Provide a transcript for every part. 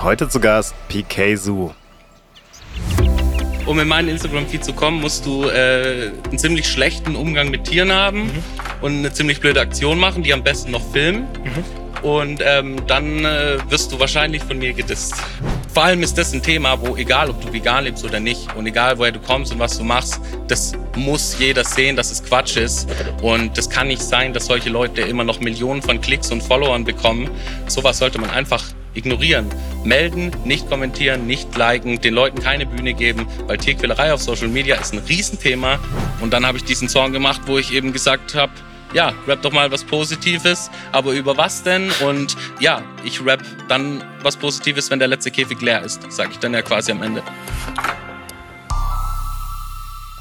Heute zu Gast PK Zoo. Um in meinen Instagram-Feed zu kommen, musst du äh, einen ziemlich schlechten Umgang mit Tieren haben mhm. und eine ziemlich blöde Aktion machen, die am besten noch filmen. Mhm. Und ähm, dann äh, wirst du wahrscheinlich von mir gedisst. Vor allem ist das ein Thema, wo egal, ob du vegan lebst oder nicht und egal, woher du kommst und was du machst, das muss jeder sehen, dass es Quatsch ist. Und das kann nicht sein, dass solche Leute immer noch Millionen von Klicks und Followern bekommen. Sowas sollte man einfach ignorieren. Melden, nicht kommentieren, nicht liken, den Leuten keine Bühne geben, weil Tierquälerei auf Social Media ist ein Riesenthema. Und dann habe ich diesen Song gemacht, wo ich eben gesagt habe, ja, rap doch mal was Positives, aber über was denn? Und ja, ich rap dann was Positives, wenn der letzte Käfig leer ist, sage ich dann ja quasi am Ende.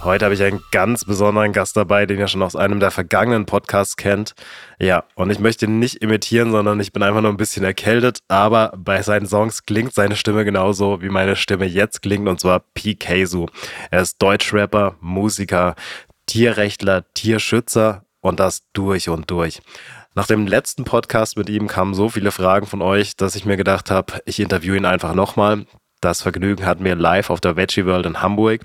Heute habe ich einen ganz besonderen Gast dabei, den ihr schon aus einem der vergangenen Podcasts kennt. Ja, und ich möchte ihn nicht imitieren, sondern ich bin einfach nur ein bisschen erkältet, aber bei seinen Songs klingt seine Stimme genauso, wie meine Stimme jetzt klingt, und zwar PK Su. Er ist Deutschrapper, Musiker, Tierrechtler, Tierschützer und das durch und durch. Nach dem letzten Podcast mit ihm kamen so viele Fragen von euch, dass ich mir gedacht habe, ich interviewe ihn einfach nochmal. Das Vergnügen hatten wir live auf der Veggie World in Hamburg.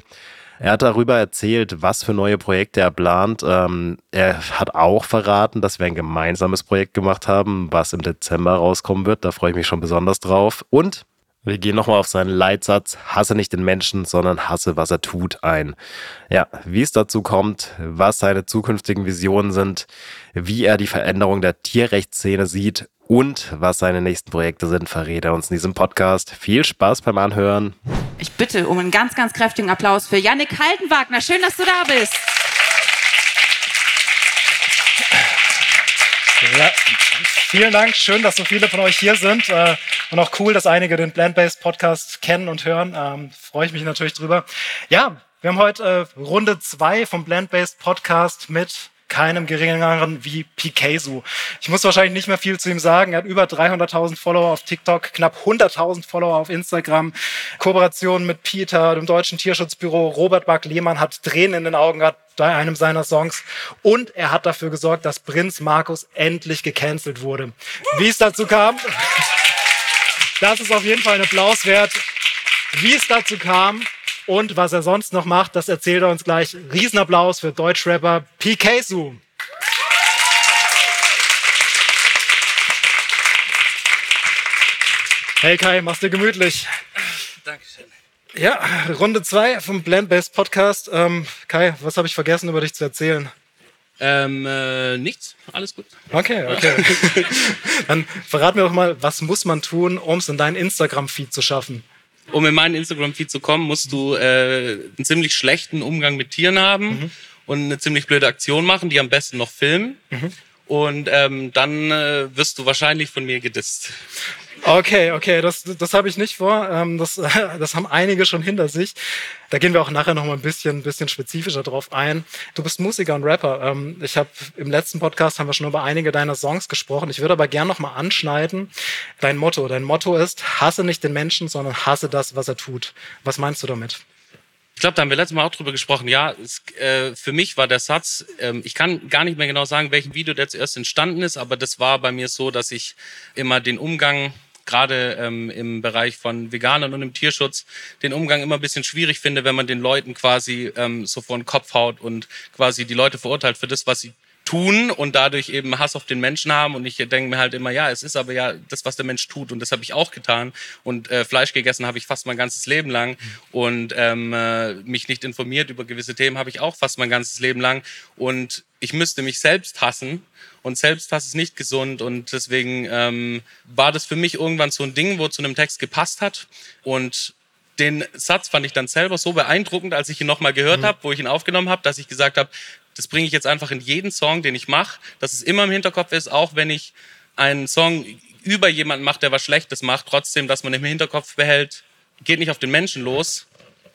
Er hat darüber erzählt, was für neue Projekte er plant. Ähm, er hat auch verraten, dass wir ein gemeinsames Projekt gemacht haben, was im Dezember rauskommen wird. Da freue ich mich schon besonders drauf. Und wir gehen nochmal auf seinen Leitsatz, hasse nicht den Menschen, sondern hasse, was er tut, ein. Ja, wie es dazu kommt, was seine zukünftigen Visionen sind, wie er die Veränderung der Tierrechtsszene sieht und was seine nächsten Projekte sind, verrät er uns in diesem Podcast. Viel Spaß beim Anhören. Ich bitte um einen ganz, ganz kräftigen Applaus für Yannick Haltenwagner. Schön, dass du da bist. Ja, vielen Dank. Schön, dass so viele von euch hier sind. Äh, und auch cool, dass einige den Plant-Based Podcast kennen und hören. Ähm, Freue ich mich natürlich drüber. Ja, wir haben heute äh, Runde zwei vom Plant-Based Podcast mit keinem geringeren wie Pikazu. Ich muss wahrscheinlich nicht mehr viel zu ihm sagen. Er hat über 300.000 Follower auf TikTok, knapp 100.000 Follower auf Instagram. Kooperation mit Peter, dem Deutschen Tierschutzbüro. Robert Buck Lehmann hat Tränen in den Augen gehabt bei einem seiner Songs. Und er hat dafür gesorgt, dass Prinz Markus endlich gecancelt wurde. Wie es dazu kam, das ist auf jeden Fall ein Applaus wert. Wie es dazu kam, und was er sonst noch macht, das erzählt er uns gleich. Riesenapplaus für Deutschrapper PK Su. Hey Kai, mach's dir gemütlich. Dankeschön. Ja, Runde zwei vom Blend-Based Podcast. Ähm, Kai, was habe ich vergessen über dich zu erzählen? Ähm, äh, nichts, alles gut. Okay, okay. Dann verrat mir doch mal, was muss man tun, um es in deinen Instagram-Feed zu schaffen? Um in meinen Instagram-Feed zu kommen, musst du äh, einen ziemlich schlechten Umgang mit Tieren haben mhm. und eine ziemlich blöde Aktion machen, die am besten noch filmen. Mhm. Und ähm, dann äh, wirst du wahrscheinlich von mir gedisst. Okay, okay, das, das habe ich nicht vor. Ähm, das, das haben einige schon hinter sich. Da gehen wir auch nachher noch mal ein bisschen, bisschen spezifischer drauf ein. Du bist Musiker und Rapper. Ähm, ich habe im letzten Podcast haben wir schon über einige deiner Songs gesprochen. Ich würde aber gern noch mal anschneiden. Dein Motto. Dein Motto ist: Hasse nicht den Menschen, sondern hasse das, was er tut. Was meinst du damit? Ich glaube, da haben wir letztes Mal auch drüber gesprochen. Ja, es, äh, für mich war der Satz, ähm, ich kann gar nicht mehr genau sagen, welchem Video der zuerst entstanden ist, aber das war bei mir so, dass ich immer den Umgang gerade ähm, im Bereich von Veganern und im Tierschutz den Umgang immer ein bisschen schwierig finde, wenn man den Leuten quasi ähm, so vor den Kopf haut und quasi die Leute verurteilt für das, was sie tun und dadurch eben Hass auf den Menschen haben. Und ich denke mir halt immer, ja, es ist aber ja das, was der Mensch tut. Und das habe ich auch getan. Und äh, Fleisch gegessen habe ich fast mein ganzes Leben lang. Und ähm, äh, mich nicht informiert über gewisse Themen habe ich auch fast mein ganzes Leben lang. Und ich müsste mich selbst hassen. Und Selbsthass ist nicht gesund. Und deswegen ähm, war das für mich irgendwann so ein Ding, wo zu einem Text gepasst hat. Und den Satz fand ich dann selber so beeindruckend, als ich ihn nochmal gehört mhm. habe, wo ich ihn aufgenommen habe, dass ich gesagt habe, das bringe ich jetzt einfach in jeden Song, den ich mache, dass es immer im Hinterkopf ist, auch wenn ich einen Song über jemanden mache, der was Schlechtes macht, trotzdem, dass man im Hinterkopf behält, geht nicht auf den Menschen los.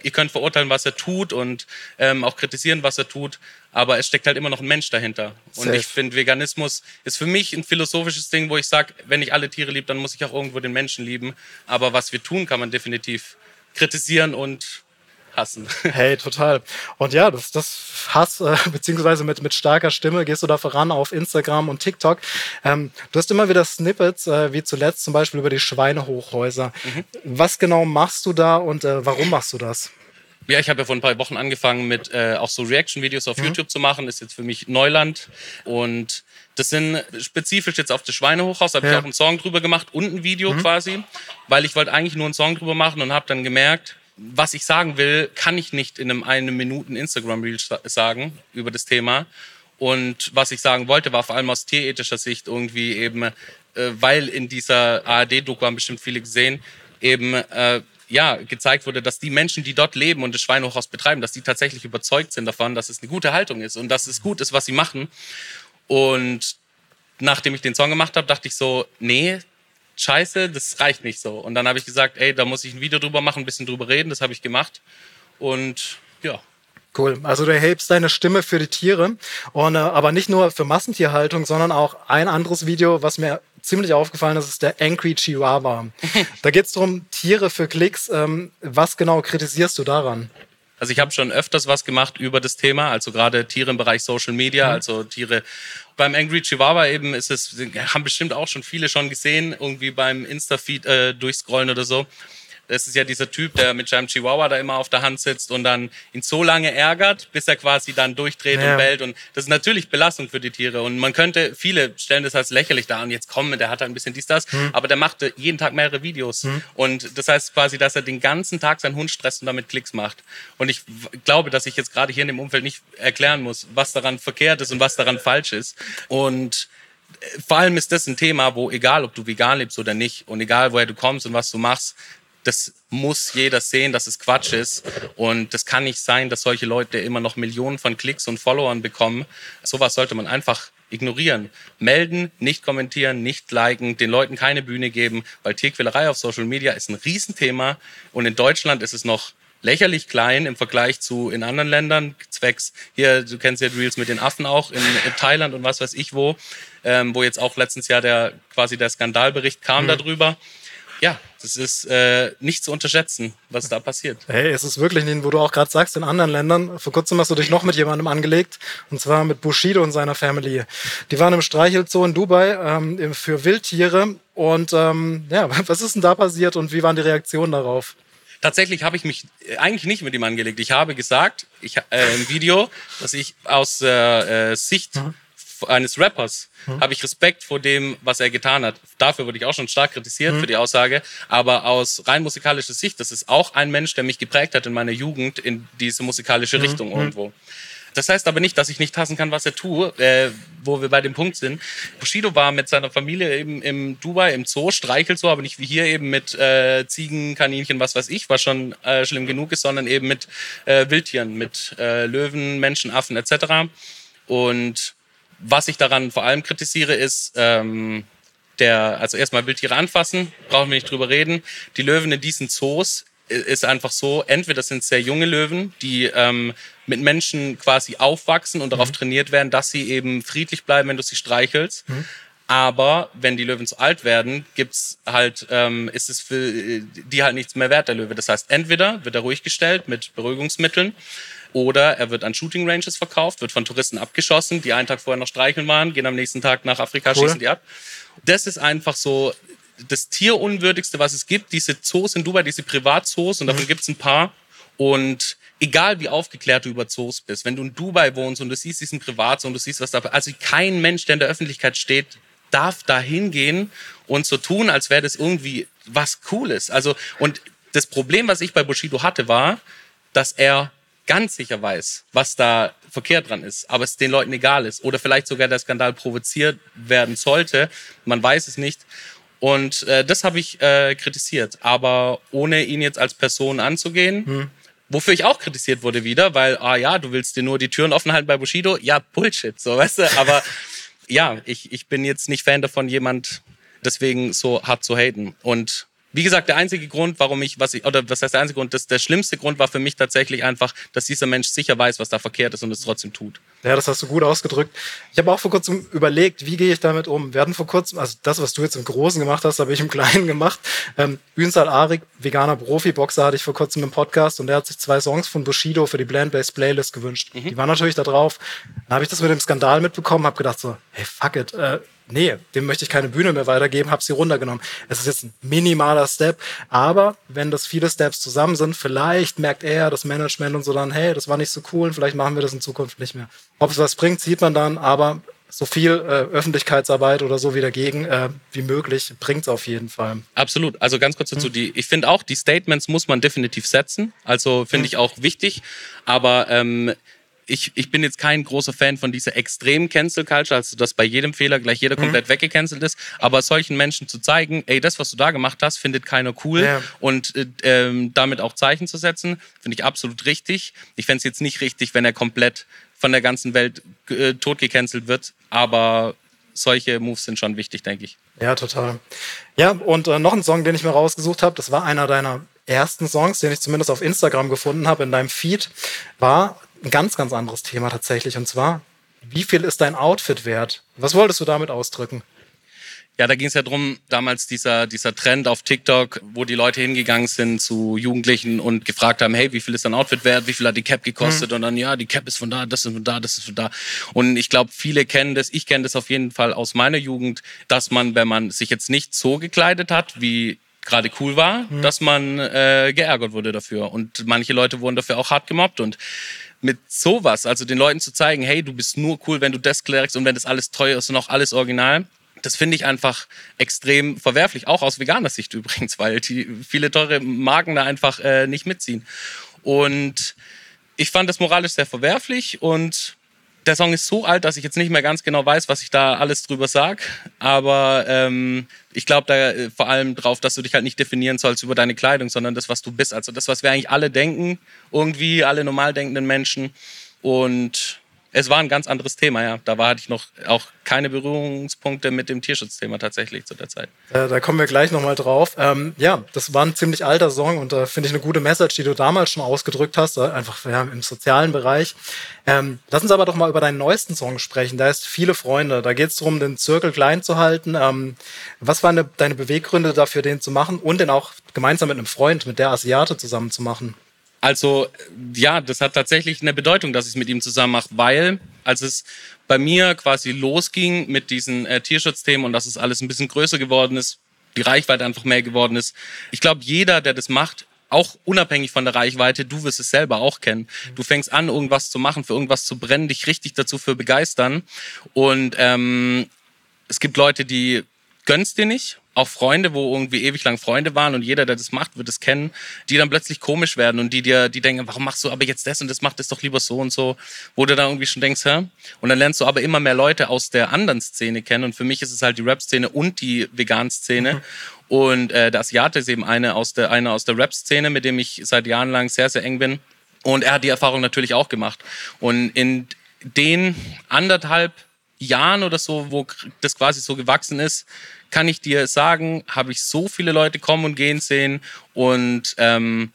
Ihr könnt verurteilen, was er tut und ähm, auch kritisieren, was er tut, aber es steckt halt immer noch ein Mensch dahinter. Und ich finde, Veganismus ist für mich ein philosophisches Ding, wo ich sage, wenn ich alle Tiere liebe, dann muss ich auch irgendwo den Menschen lieben. Aber was wir tun, kann man definitiv kritisieren und hassen. Hey, total. Und ja, das, das Hass, äh, beziehungsweise mit, mit starker Stimme gehst du da voran auf Instagram und TikTok. Ähm, du hast immer wieder Snippets, äh, wie zuletzt zum Beispiel über die Schweinehochhäuser. Mhm. Was genau machst du da und äh, warum machst du das? Ja, ich habe ja vor ein paar Wochen angefangen mit äh, auch so Reaction-Videos auf mhm. YouTube zu machen. Ist jetzt für mich Neuland. Und das sind spezifisch jetzt auf das Schweinehochhaus. Da habe ja. ich auch einen Song drüber gemacht und ein Video mhm. quasi. Weil ich wollte eigentlich nur einen Song drüber machen und habe dann gemerkt, was ich sagen will, kann ich nicht in einem eine Minuten Instagram-Reel sagen über das Thema. Und was ich sagen wollte, war vor allem aus tierethischer Sicht irgendwie eben, äh, weil in dieser ARD-Doku haben bestimmt viele gesehen, eben äh, ja, gezeigt wurde, dass die Menschen, die dort leben und das Schweinehochhaus betreiben, dass die tatsächlich überzeugt sind davon, dass es eine gute Haltung ist und dass es gut ist, was sie machen. Und nachdem ich den Song gemacht habe, dachte ich so, nee, scheiße, das reicht nicht so. Und dann habe ich gesagt, ey, da muss ich ein Video drüber machen, ein bisschen drüber reden. Das habe ich gemacht. Und ja. Cool. Also du erhebst deine Stimme für die Tiere. Und, äh, aber nicht nur für Massentierhaltung, sondern auch ein anderes Video, was mir ziemlich aufgefallen ist, ist der Angry Chihuahua. da geht es darum, Tiere für Klicks. Ähm, was genau kritisierst du daran? Also ich habe schon öfters was gemacht über das Thema, also gerade Tiere im Bereich Social Media, mhm. also Tiere beim Angry Chihuahua eben ist es, haben bestimmt auch schon viele schon gesehen, irgendwie beim Insta-Feed äh, durchscrollen oder so. Das ist ja dieser Typ, der mit seinem Chihuahua da immer auf der Hand sitzt und dann ihn so lange ärgert, bis er quasi dann durchdreht ja. und bellt. Und das ist natürlich Belastung für die Tiere. Und man könnte, viele stellen das als lächerlich dar und jetzt kommen, der hat ein bisschen dies, das. Hm. Aber der macht jeden Tag mehrere Videos. Hm. Und das heißt quasi, dass er den ganzen Tag seinen Hund stresst und damit Klicks macht. Und ich glaube, dass ich jetzt gerade hier in dem Umfeld nicht erklären muss, was daran verkehrt ist und was daran falsch ist. Und äh, vor allem ist das ein Thema, wo egal, ob du vegan lebst oder nicht und egal, woher du kommst und was du machst, das muss jeder sehen, dass es Quatsch ist. Und das kann nicht sein, dass solche Leute immer noch Millionen von Klicks und Followern bekommen. Sowas sollte man einfach ignorieren. Melden, nicht kommentieren, nicht liken, den Leuten keine Bühne geben, weil Tierquälerei auf Social Media ist ein Riesenthema. Und in Deutschland ist es noch lächerlich klein im Vergleich zu in anderen Ländern. Zwecks, hier, du kennst ja Reels mit den Affen auch, in, in Thailand und was weiß ich wo, ähm, wo jetzt auch letztens Jahr der, quasi der Skandalbericht kam mhm. darüber ja, das ist äh, nicht zu unterschätzen, was da passiert. Hey, es ist wirklich nicht, wo du auch gerade sagst, in anderen Ländern. Vor kurzem hast du dich noch mit jemandem angelegt, und zwar mit Bushido und seiner Family. Die waren im Streichelzoo in Dubai ähm, für Wildtiere. Und ähm, ja, was ist denn da passiert und wie waren die Reaktionen darauf? Tatsächlich habe ich mich äh, eigentlich nicht mit ihm angelegt. Ich habe gesagt, ich, äh, im Video, dass ich aus äh, Sicht mhm eines Rappers mhm. habe ich Respekt vor dem, was er getan hat. Dafür wurde ich auch schon stark kritisiert mhm. für die Aussage. Aber aus rein musikalischer Sicht, das ist auch ein Mensch, der mich geprägt hat in meiner Jugend in diese musikalische mhm. Richtung mhm. irgendwo. Das heißt aber nicht, dass ich nicht hassen kann, was er tue, äh, wo wir bei dem Punkt sind. Bushido war mit seiner Familie eben im Dubai, im Zoo, streichelt so, aber nicht wie hier eben mit äh, Ziegen, Kaninchen, was weiß ich, was schon äh, schlimm genug ist, sondern eben mit äh, Wildtieren, mit äh, Löwen, Menschen, Affen etc. Und was ich daran vor allem kritisiere, ist, ähm, der, also erstmal Wildtiere anfassen, brauchen wir nicht drüber reden. Die Löwen in diesen Zoos ist einfach so, entweder sind sehr junge Löwen, die ähm, mit Menschen quasi aufwachsen und darauf mhm. trainiert werden, dass sie eben friedlich bleiben, wenn du sie streichelst. Mhm. Aber wenn die Löwen zu alt werden, gibt's halt, ähm, ist es für die halt nichts mehr wert, der Löwe. Das heißt, entweder wird er ruhig gestellt mit Beruhigungsmitteln oder er wird an Shooting Ranges verkauft, wird von Touristen abgeschossen, die einen Tag vorher noch streicheln waren, gehen am nächsten Tag nach Afrika, cool. schießen die ab. Das ist einfach so das Tierunwürdigste, was es gibt. Diese Zoos in Dubai, diese Privatzoos, und davon mhm. gibt es ein paar. Und egal wie aufgeklärt du über Zoos bist, wenn du in Dubai wohnst und du siehst diesen Privatzoo und du siehst, was da, also kein Mensch, der in der Öffentlichkeit steht, darf da hingehen und so tun, als wäre das irgendwie was Cooles. Also, und das Problem, was ich bei Bushido hatte, war, dass er ganz sicher weiß, was da verkehrt dran ist, aber es den Leuten egal ist oder vielleicht sogar der Skandal provoziert werden sollte, man weiß es nicht. Und äh, das habe ich äh, kritisiert, aber ohne ihn jetzt als Person anzugehen. Hm. Wofür ich auch kritisiert wurde wieder, weil, ah ja, du willst dir nur die Türen offen halten bei Bushido. Ja, Bullshit, so, weißt du. Aber ja, ich, ich bin jetzt nicht Fan davon, jemand deswegen so hart zu haten. Und wie gesagt, der einzige Grund, warum ich, was ich, oder was heißt der einzige Grund, das, der schlimmste Grund war für mich tatsächlich einfach, dass dieser Mensch sicher weiß, was da verkehrt ist und es trotzdem tut. Ja, das hast du gut ausgedrückt. Ich habe auch vor kurzem überlegt, wie gehe ich damit um? Wir hatten vor kurzem, also das, was du jetzt im Großen gemacht hast, habe ich im Kleinen gemacht. Ähm, Ünsal Arik, veganer Profi-Boxer, hatte ich vor kurzem im Podcast und der hat sich zwei Songs von Bushido für die Blend-Based Playlist gewünscht. Mhm. Die waren natürlich da drauf. Dann habe ich das mit dem Skandal mitbekommen, habe gedacht so, hey, fuck it, äh, nee, dem möchte ich keine Bühne mehr weitergeben, habe sie runtergenommen. Es ist jetzt ein minimaler Step, aber wenn das viele Steps zusammen sind, vielleicht merkt er, das Management und so dann, hey, das war nicht so cool, vielleicht machen wir das in Zukunft nicht mehr. Ob es was bringt, sieht man dann, aber so viel äh, Öffentlichkeitsarbeit oder so wie dagegen äh, wie möglich bringt es auf jeden Fall. Absolut. Also ganz kurz dazu, hm. die, ich finde auch, die Statements muss man definitiv setzen. Also finde hm. ich auch wichtig. Aber ähm, ich, ich bin jetzt kein großer Fan von dieser extremen Cancel Culture, also dass bei jedem Fehler gleich jeder mhm. komplett weggecancelt ist, aber solchen Menschen zu zeigen, ey, das, was du da gemacht hast, findet keiner cool ja. und äh, ähm, damit auch Zeichen zu setzen, finde ich absolut richtig. Ich fände es jetzt nicht richtig, wenn er komplett von der ganzen Welt äh, tot gecancelt wird, aber solche Moves sind schon wichtig, denke ich. Ja, total. Ja, und äh, noch ein Song, den ich mir rausgesucht habe, das war einer deiner ersten Songs, den ich zumindest auf Instagram gefunden habe in deinem Feed, war ein ganz, ganz anderes Thema tatsächlich. Und zwar, wie viel ist dein Outfit wert? Was wolltest du damit ausdrücken? Ja, da ging es ja drum, damals dieser, dieser Trend auf TikTok, wo die Leute hingegangen sind zu Jugendlichen und gefragt haben, hey, wie viel ist dein Outfit wert, wie viel hat die Cap gekostet? Mhm. Und dann, ja, die Cap ist von da, das ist von da, das ist von da. Und ich glaube, viele kennen das, ich kenne das auf jeden Fall aus meiner Jugend, dass man, wenn man sich jetzt nicht so gekleidet hat, wie gerade cool war, mhm. dass man äh, geärgert wurde dafür. Und manche Leute wurden dafür auch hart gemobbt. Und mit sowas, also den Leuten zu zeigen, hey, du bist nur cool, wenn du das klärst und wenn das alles teuer ist und auch alles original. Das finde ich einfach extrem verwerflich, auch aus veganer Sicht übrigens, weil die viele teure Marken da einfach äh, nicht mitziehen. Und ich fand das moralisch sehr verwerflich und der Song ist so alt, dass ich jetzt nicht mehr ganz genau weiß, was ich da alles drüber sag. Aber ähm, ich glaube da äh, vor allem drauf, dass du dich halt nicht definieren sollst über deine Kleidung, sondern das, was du bist. Also das, was wir eigentlich alle denken, irgendwie alle normal denkenden Menschen. Und es war ein ganz anderes Thema, ja. Da war, hatte ich noch auch keine Berührungspunkte mit dem Tierschutzthema tatsächlich zu der Zeit. Äh, da kommen wir gleich nochmal drauf. Ähm, ja, das war ein ziemlich alter Song und da äh, finde ich eine gute Message, die du damals schon ausgedrückt hast, äh, einfach ja, im sozialen Bereich. Ähm, lass uns aber doch mal über deinen neuesten Song sprechen. Da ist viele Freunde. Da geht es darum, den Zirkel klein zu halten. Ähm, was waren de deine Beweggründe dafür, den zu machen und den auch gemeinsam mit einem Freund, mit der Asiate zusammen zu machen? Also ja, das hat tatsächlich eine Bedeutung, dass ich es mit ihm zusammen mache, weil als es bei mir quasi losging mit diesen äh, Tierschutzthemen und dass es alles ein bisschen größer geworden ist, die Reichweite einfach mehr geworden ist. Ich glaube, jeder, der das macht, auch unabhängig von der Reichweite, du wirst es selber auch kennen. Du fängst an, irgendwas zu machen, für irgendwas zu brennen, dich richtig dazu für begeistern. Und ähm, es gibt Leute, die gönnst dir nicht auch Freunde, wo irgendwie ewig lang Freunde waren und jeder, der das macht, wird es kennen, die dann plötzlich komisch werden und die dir, die denken, warum machst du aber jetzt das und das macht das doch lieber so und so, wo du da irgendwie schon denkst, hä? Und dann lernst du aber immer mehr Leute aus der anderen Szene kennen und für mich ist es halt die Rap-Szene und die Vegan-Szene. Mhm. Und äh, der Asiate ist eben eine aus der, eine aus der Rap-Szene, mit dem ich seit Jahren lang sehr, sehr eng bin. Und er hat die Erfahrung natürlich auch gemacht. Und in den anderthalb Jahren oder so, wo das quasi so gewachsen ist, kann ich dir sagen, habe ich so viele Leute kommen und gehen sehen und ähm,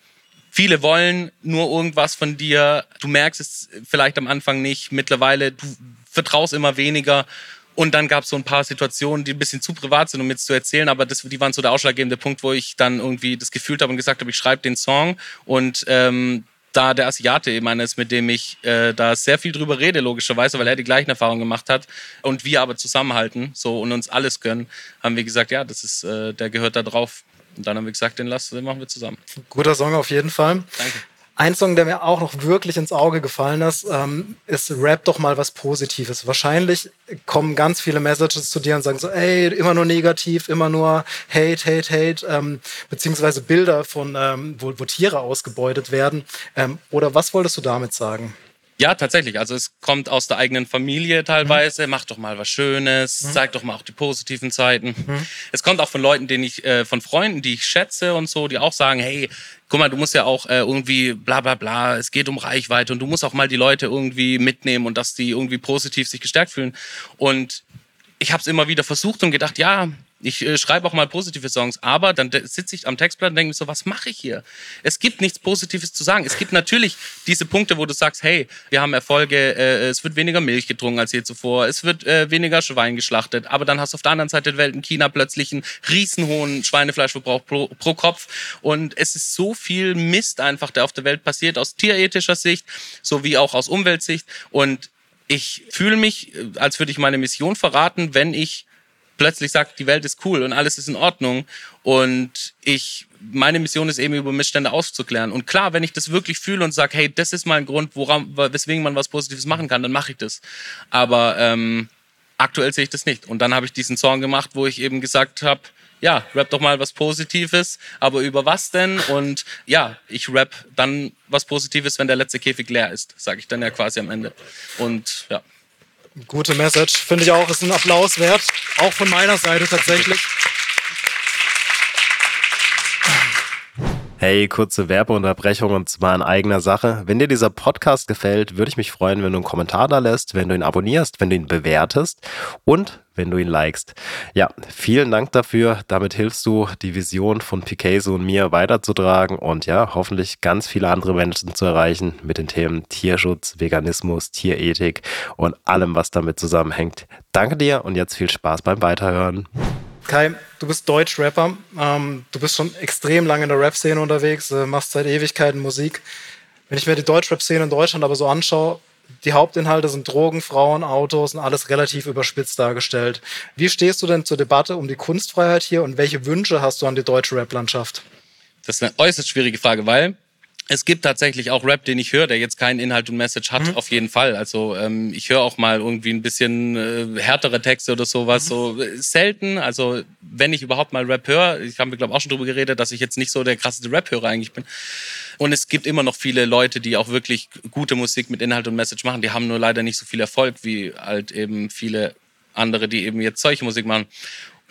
viele wollen nur irgendwas von dir. Du merkst es vielleicht am Anfang nicht. Mittlerweile, du vertraust immer weniger. Und dann gab es so ein paar Situationen, die ein bisschen zu privat sind, um jetzt zu erzählen, aber das, die waren so der ausschlaggebende Punkt, wo ich dann irgendwie das gefühlt habe und gesagt habe, ich schreibe den Song und ähm, da der Asiate eben einer ist, mit dem ich äh, da sehr viel drüber rede, logischerweise, weil er die gleichen Erfahrungen gemacht hat und wir aber zusammenhalten so und uns alles gönnen, haben wir gesagt, ja, das ist, äh, der gehört da drauf. Und dann haben wir gesagt, den, lassen, den machen wir zusammen. Guter Song auf jeden Fall. Danke. Ein Song, der mir auch noch wirklich ins Auge gefallen ist, ähm, ist Rap doch mal was Positives. Wahrscheinlich kommen ganz viele Messages zu dir und sagen so, ey, immer nur negativ, immer nur Hate, Hate, Hate, ähm, beziehungsweise Bilder von, ähm, wo, wo Tiere ausgebeutet werden. Ähm, oder was wolltest du damit sagen? Ja, tatsächlich. Also es kommt aus der eigenen Familie teilweise. Mhm. Mach doch mal was Schönes, mhm. zeig doch mal auch die positiven Zeiten. Mhm. Es kommt auch von Leuten, denen ich, äh, von Freunden, die ich schätze und so, die auch sagen, hey, guck mal, du musst ja auch äh, irgendwie bla bla bla, es geht um Reichweite und du musst auch mal die Leute irgendwie mitnehmen und dass die irgendwie positiv sich gestärkt fühlen. Und ich habe es immer wieder versucht und gedacht, ja, Ich äh, schreibe auch mal positive Songs, aber dann sitze ich am Textblatt und denke mir so, was mache ich hier? Es gibt nichts Positives zu sagen. Es gibt natürlich diese Punkte, wo du sagst, hey, wir haben Erfolge, äh, es wird weniger Milch getrunken als je zuvor, es wird äh, weniger Schwein geschlachtet, aber dann hast du auf der anderen Seite der Welt in China plötzlich einen riesenhohen Schweinefleischverbrauch pro, pro Kopf und es ist so viel Mist einfach, der auf der Welt passiert, aus tierethischer Sicht, sowie auch aus Umweltsicht und ich fühle mich, äh, als würde ich meine Mission verraten, wenn ich plötzlich sagt, die Welt ist cool und alles ist in Ordnung und ich meine Mission ist eben über Missstände aufzuklären. Und klar, wenn ich das wirklich fühle und sage, hey, das ist mal ein Grund, woran, weswegen man was Positives machen kann, dann mache ich das. Aber ähm, aktuell sehe ich das nicht. Und dann habe ich diesen Song gemacht, wo ich eben gesagt habe, ja, rap doch mal was Positives, aber über was denn? Und ja, ich rap dann was Positives, wenn der letzte Käfig leer ist, sage ich dann ja quasi am Ende. Und ja. Gute Message, finde ich auch, ist ein Applaus wert. Auch von meiner Seite tatsächlich. Hey, kurze Werbeunterbrechung und zwar in eigener Sache. Wenn dir dieser Podcast gefällt, würde ich mich freuen, wenn du einen Kommentar da lässt, wenn du ihn abonnierst, wenn du ihn bewertest und wenn du ihn likest. Ja, vielen Dank dafür. Damit hilfst du, die Vision von Picasso und mir weiterzutragen und ja, hoffentlich ganz viele andere Menschen zu erreichen mit den Themen Tierschutz, Veganismus, Tierethik und allem, was damit zusammenhängt. Danke dir und jetzt viel Spaß beim Weiterhören. Kai, du bist Deutsch-Rapper. Ähm, du bist schon extrem lange in der Rap-Szene unterwegs, äh, machst seit Ewigkeiten Musik. Wenn ich mir die Deutsch-Rap-Szene in Deutschland aber so anschaue, die Hauptinhalte sind Drogen, Frauen, Autos und alles relativ überspitzt dargestellt. Wie stehst du denn zur Debatte um die Kunstfreiheit hier und welche Wünsche hast du an die deutsche Rap-Landschaft? Das ist eine äußerst schwierige Frage, weil es gibt tatsächlich auch Rap, den ich höre, der jetzt keinen Inhalt und Message hat, mhm. auf jeden Fall. Also ähm, ich höre auch mal irgendwie ein bisschen äh, härtere Texte oder sowas, mhm. so äh, selten. Also wenn ich überhaupt mal Rap höre, ich habe mir glaube auch schon drüber geredet, dass ich jetzt nicht so der krasseste Rap-Hörer eigentlich bin. Und es gibt immer noch viele Leute, die auch wirklich gute Musik mit Inhalt und Message machen. Die haben nur leider nicht so viel Erfolg wie halt eben viele andere, die eben jetzt solche Musik machen.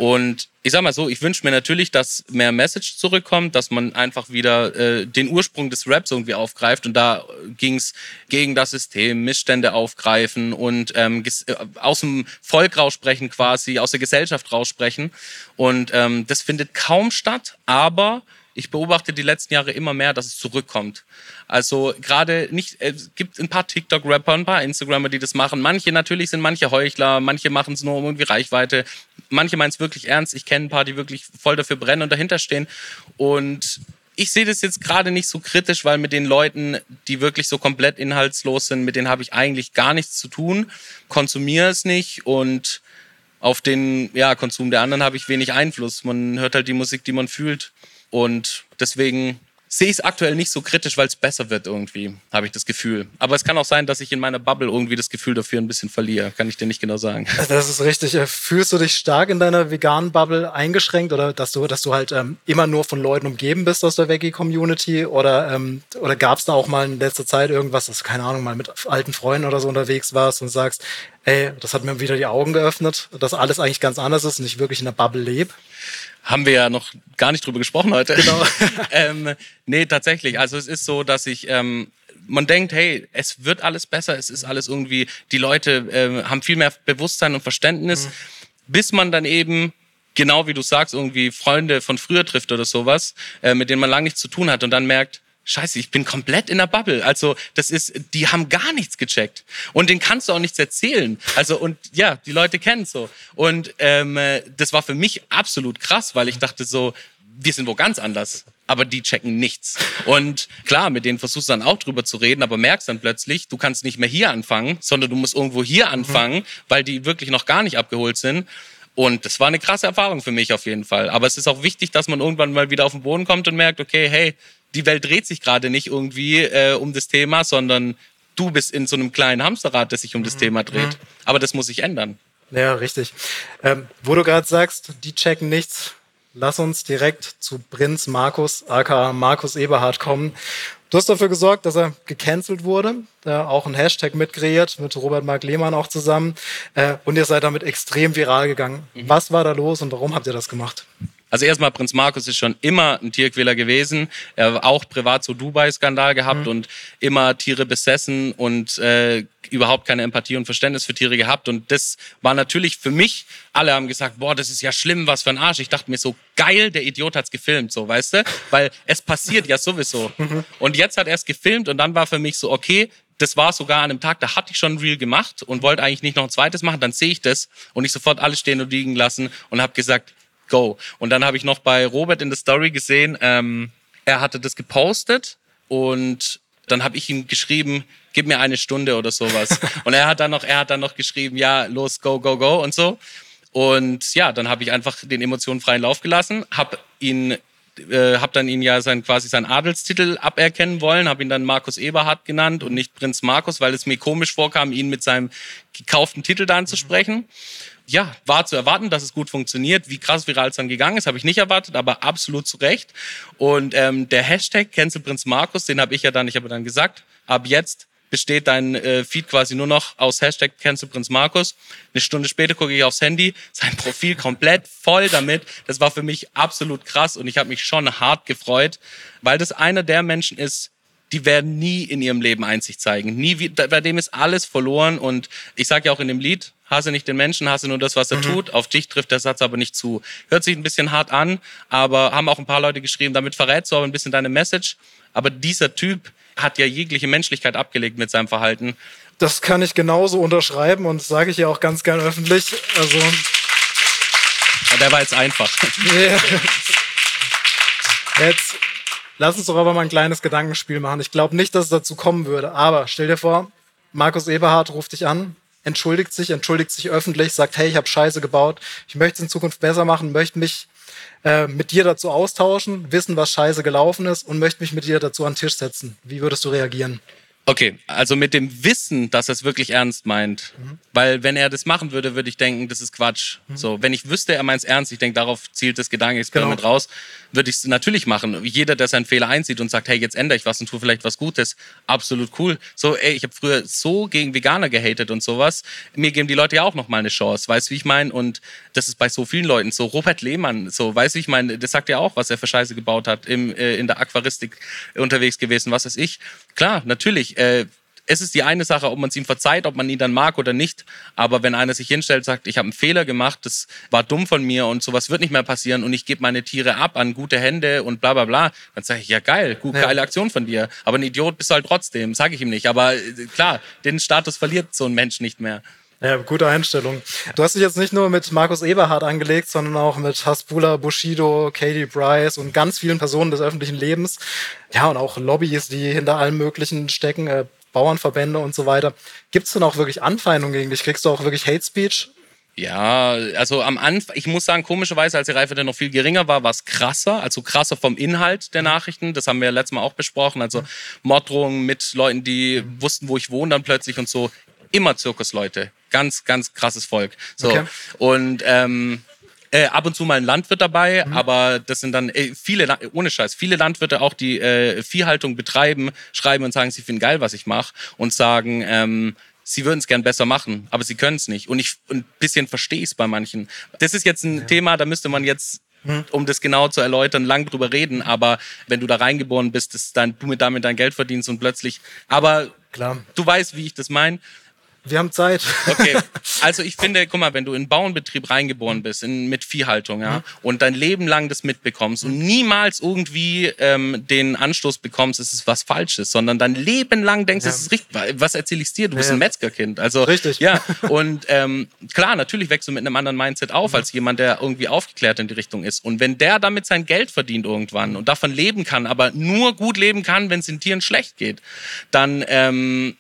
Und ich sag mal so, ich wünsche mir natürlich, dass mehr Message zurückkommt, dass man einfach wieder äh, den Ursprung des Raps irgendwie aufgreift. Und da ging es gegen das System, Missstände aufgreifen und ähm, äh, aus dem Volk raussprechen quasi, aus der Gesellschaft raussprechen. Und ähm, das findet kaum statt, aber ich beobachte die letzten Jahre immer mehr, dass es zurückkommt. Also gerade nicht, es gibt ein paar TikTok-Rapper, ein paar Instagrammer, die das machen. Manche natürlich sind manche Heuchler, manche machen es nur um irgendwie Reichweite. Manche meinen es wirklich ernst. Ich kenne ein paar, die wirklich voll dafür brennen und dahinter stehen. Und ich sehe das jetzt gerade nicht so kritisch, weil mit den Leuten, die wirklich so komplett inhaltslos sind, mit denen habe ich eigentlich gar nichts zu tun, konsumiere es nicht und auf den ja, Konsum der anderen habe ich wenig Einfluss. Man hört halt die Musik, die man fühlt. Und deswegen sehe ich es aktuell nicht so kritisch, weil es besser wird irgendwie, habe ich das Gefühl. Aber es kann auch sein, dass ich in meiner Bubble irgendwie das Gefühl dafür ein bisschen verliere. Kann ich dir nicht genau sagen. Das ist richtig. Äh, fühlst du dich stark in deiner veganen Bubble eingeschränkt oder dass du, dass du halt ähm, immer nur von Leuten umgeben bist aus der Veggie-Community? Oder, ähm, oder gab es da auch mal in letzter Zeit irgendwas, dass du, keine Ahnung, mal mit alten Freunden oder so unterwegs warst und sagst, ey, das hat mir wieder die Augen geöffnet, dass alles eigentlich ganz anders ist und ich wirklich in der Bubble lebe? Haben wir ja noch gar nicht drüber gesprochen heute. Genau. ähm, nee, tatsächlich. Also es ist so, dass ich ähm, man denkt, hey, es wird alles besser, es ist alles irgendwie, die Leute äh, haben viel mehr Bewusstsein und Verständnis, mhm. bis man dann eben genau wie du sagst, irgendwie Freunde von früher trifft oder sowas, äh, mit denen man lange nichts zu tun hat und dann merkt, Scheiße, ich bin komplett in der Bubble. Also, das ist, die haben gar nichts gecheckt. Und den kannst du auch nichts erzählen. Also, und ja, die Leute kennen so. Und ähm, das war für mich absolut krass, weil ich dachte so, wir sind wo ganz anders. Aber die checken nichts. Und klar, mit denen versuchst du dann auch drüber zu reden, aber merkst dann plötzlich, du kannst nicht mehr hier anfangen, sondern du musst irgendwo hier mhm. anfangen, weil die wirklich noch gar nicht abgeholt sind. Und das war eine krasse Erfahrung für mich auf jeden Fall. Aber es ist auch wichtig, dass man irgendwann mal wieder auf den Boden kommt und merkt, okay, hey, die Welt dreht sich gerade nicht irgendwie äh, um das Thema, sondern du bist in so einem kleinen Hamsterrad, das sich um das mhm. Thema dreht. Mhm. Aber das muss sich ändern. Ja, richtig. Ähm, wo du gerade sagst, die checken nichts, lass uns direkt zu Prinz Markus, aka Markus Eberhard, kommen. Du hast dafür gesorgt, dass er gecancelt wurde, äh, auch ein Hashtag mitkreiert, mit Robert Mark Lehmann auch zusammen. Äh, und ihr seid damit extrem viral gegangen. Mhm. Was war da los und warum habt ihr das gemacht? Also erstmal, Prinz Markus ist schon immer ein Tierquäler gewesen. Er hat auch privat so Dubai-Skandal gehabt mhm. und immer Tiere besessen und äh, überhaupt keine Empathie und Verständnis für Tiere gehabt. Und das war natürlich für mich, alle haben gesagt, boah, das ist ja schlimm, was für ein Arsch. Ich dachte mir so, geil, der Idiot hat's gefilmt, so, weißt du? Weil es passiert ja sowieso. Mhm. Und jetzt hat er es gefilmt und dann war für mich so, okay, das war sogar an einem Tag, da hatte ich schon ein Reel gemacht und wollte eigentlich nicht noch ein zweites machen. Dann sehe ich das und ich sofort alles stehen und liegen lassen und habe gesagt, go. Und dann habe ich noch bei Robert in der Story gesehen, ähm, er hatte das gepostet und dann habe ich ihm geschrieben, gib mir eine Stunde oder sowas. und er hat dann noch, er hat dann noch geschrieben, ja, los, go, go, go und so. Und ja, dann habe ich einfach den Emotionen freien Lauf gelassen, habe ihn äh, habe dann ihn ja sein quasi seinen Adelstitel aberkennen wollen, habe ihn dann Markus Eberhard genannt und nicht Prinz Markus, weil es mir komisch vorkam, ihn mit seinem gekauften Titel da anzusprechen. Mhm ja, war zu erwarten, dass es gut funktioniert. Wie krass viral es dann gegangen ist, habe ich nicht erwartet, aber absolut zu Recht. Und ähm, der Hashtag Cancel Markus, den habe ich ja dann, ich habe dann gesagt, ab jetzt besteht dein äh, Feed quasi nur noch aus Hashtag Cancel Markus. Eine Stunde später gucke ich aufs Handy, sein Profil komplett voll damit. Das war für mich absolut krass und ich habe mich schon hart gefreut, weil das einer der Menschen ist, die werden nie in ihrem Leben Einsicht zeigen. Nie, bei dem ist alles verloren und ich sage ja auch in dem Lied, hasse nicht den Menschen, hasse nur das, was er mhm. tut. Auf dich trifft der Satz aber nicht zu. Hört sich ein bisschen hart an, aber haben auch ein paar Leute geschrieben, damit verrätst du aber ein bisschen deine Message. Aber dieser Typ hat ja jegliche Menschlichkeit abgelegt mit seinem Verhalten. Das kann ich genauso unterschreiben und sage ich ja auch ganz gern öffentlich. Also der war jetzt einfach. Jetzt Lass uns doch aber mal ein kleines Gedankenspiel machen. Ich glaube nicht, dass es dazu kommen würde. Aber stell dir vor, Markus Eberhard ruft dich an, entschuldigt sich, entschuldigt sich öffentlich, sagt, hey, ich habe Scheiße gebaut, ich möchte es in Zukunft besser machen, möchte mich äh, mit dir dazu austauschen, wissen, was Scheiße gelaufen ist und möchte mich mit dir dazu an den Tisch setzen. Wie würdest du reagieren? Okay, also mit dem Wissen, dass er es wirklich ernst meint. Mhm. Weil wenn er das machen würde, würde ich denken, das ist Quatsch. Mhm. So, wenn ich wüsste, er meint es ernst, ich denke, darauf zielt das Gedankenexperiment genau. raus, würde ich es natürlich machen. Jeder, der seinen Fehler einsieht und sagt, hey, jetzt ändere ich was und tue vielleicht was Gutes, absolut cool. So, ey, ich habe früher so gegen Veganer gehatet und sowas. Mir geben die Leute ja auch noch mal eine Chance, weißt du, wie ich meine? Und das ist bei so vielen Leuten so. Robert Lehmann, so, weißt du, wie ich meine? Das sagt ja auch, was er für Scheiße gebaut hat, im, äh, in der Aquaristik unterwegs gewesen, was weiß ich. Klar, natürlich äh, es ist die eine Sache, ob man es ihm verzeiht, ob man ihn dann mag oder nicht. Aber wenn einer sich hinstellt und sagt, ich habe einen Fehler gemacht, das war dumm von mir und sowas wird nicht mehr passieren und ich gebe meine Tiere ab an gute Hände und bla bla bla, dann sage ich, ja geil, gut, ja. geile Aktion von dir. Aber ein Idiot bist du halt trotzdem, sage ich ihm nicht. Aber äh, klar, den Status verliert so ein Mensch nicht mehr. Ja, gute Einstellung. Du hast dich jetzt nicht nur mit Markus Eberhard angelegt, sondern auch mit Hasbula Bushido, Katie Bryce und ganz vielen Personen des öffentlichen Lebens. Ja, und auch Lobbys, die hinter allem Möglichen stecken, äh, Bauernverbände und so weiter. Gibt es denn auch wirklich Anfeindungen gegen dich? Kriegst du auch wirklich Hate Speech? Ja, also am Anfang, ich muss sagen, komischerweise, als die Reife noch viel geringer war, war es krasser, also krasser vom Inhalt der Nachrichten. Das haben wir ja letztes Mal auch besprochen. Also Morddrohungen mit Leuten, die wussten, wo ich wohne dann plötzlich und so. Immer Zirkusleute ganz, ganz krasses Volk. So. Okay. Und ähm, äh, ab und zu mal ein Landwirt dabei, mhm. aber das sind dann äh, viele, ohne Scheiß, viele Landwirte auch, die äh, Viehhaltung betreiben, schreiben und sagen, sie finden geil, was ich mache und sagen, ähm, sie würden es gern besser machen, aber sie können es nicht. Und ich ein bisschen verstehe ich es bei manchen. Das ist jetzt ein ja. Thema, da müsste man jetzt mhm. um das genau zu erläutern, lang drüber reden. Aber wenn du da reingeboren bist, dass dann du mit damit dein Geld verdienst und plötzlich. Aber Klar. du weißt, wie ich das meine. Wir haben Zeit. Okay, also ich finde, guck mal, wenn du in Bauernbetrieb reingeboren bist, in, mit Viehhaltung, ja, mhm. und dein Leben lang das mitbekommst und niemals irgendwie ähm, den Anstoß bekommst, es ist was Falsches, sondern dein Leben lang denkst, ja. es ist richtig. Was erzähle ich dir? Du bist ja. ein Metzgerkind. Also, richtig. Ja, und ähm, klar, natürlich wächst du mit einem anderen Mindset auf, mhm. als jemand, der irgendwie aufgeklärt in die Richtung ist. Und wenn der damit sein Geld verdient irgendwann und davon leben kann, aber nur gut leben kann, wenn es den Tieren schlecht geht, dann ähm,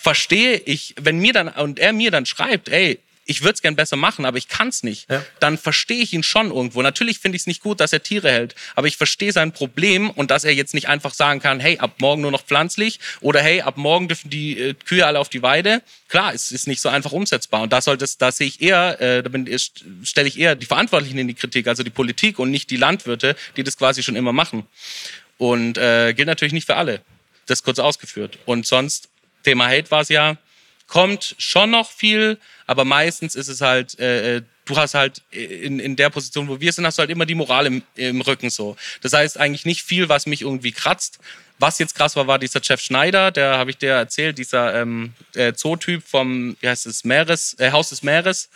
verstehe ich, wenn mir dann und er mir dann schreibt, ey, ich würde es gern besser machen, aber ich kann es nicht, ja. dann verstehe ich ihn schon irgendwo. Natürlich finde ich es nicht gut, dass er Tiere hält, aber ich verstehe sein Problem und dass er jetzt nicht einfach sagen kann, hey, ab morgen nur noch pflanzlich oder hey, ab morgen dürfen die äh, Kühe alle auf die Weide. Klar, es ist nicht so einfach umsetzbar und da sollte es, da sehe ich eher, äh, da stelle ich eher die Verantwortlichen in die Kritik, also die Politik und nicht die Landwirte, die das quasi schon immer machen. Und äh, gilt natürlich nicht für alle. Das kurz ausgeführt. Und sonst Thema Hate war es ja, kommt schon noch viel, aber meistens ist es halt, äh, äh, du hast halt in, in der Position, wo wir sind, hast du halt immer die Moral im, im Rücken so. Das heißt eigentlich nicht viel, was mich irgendwie kratzt. Was jetzt krass war, war dieser Jeff Schneider, der habe ich dir erzählt, dieser ähm, äh, Zootyp vom, wie heißt es, Meeres, äh, Haus des Meeres.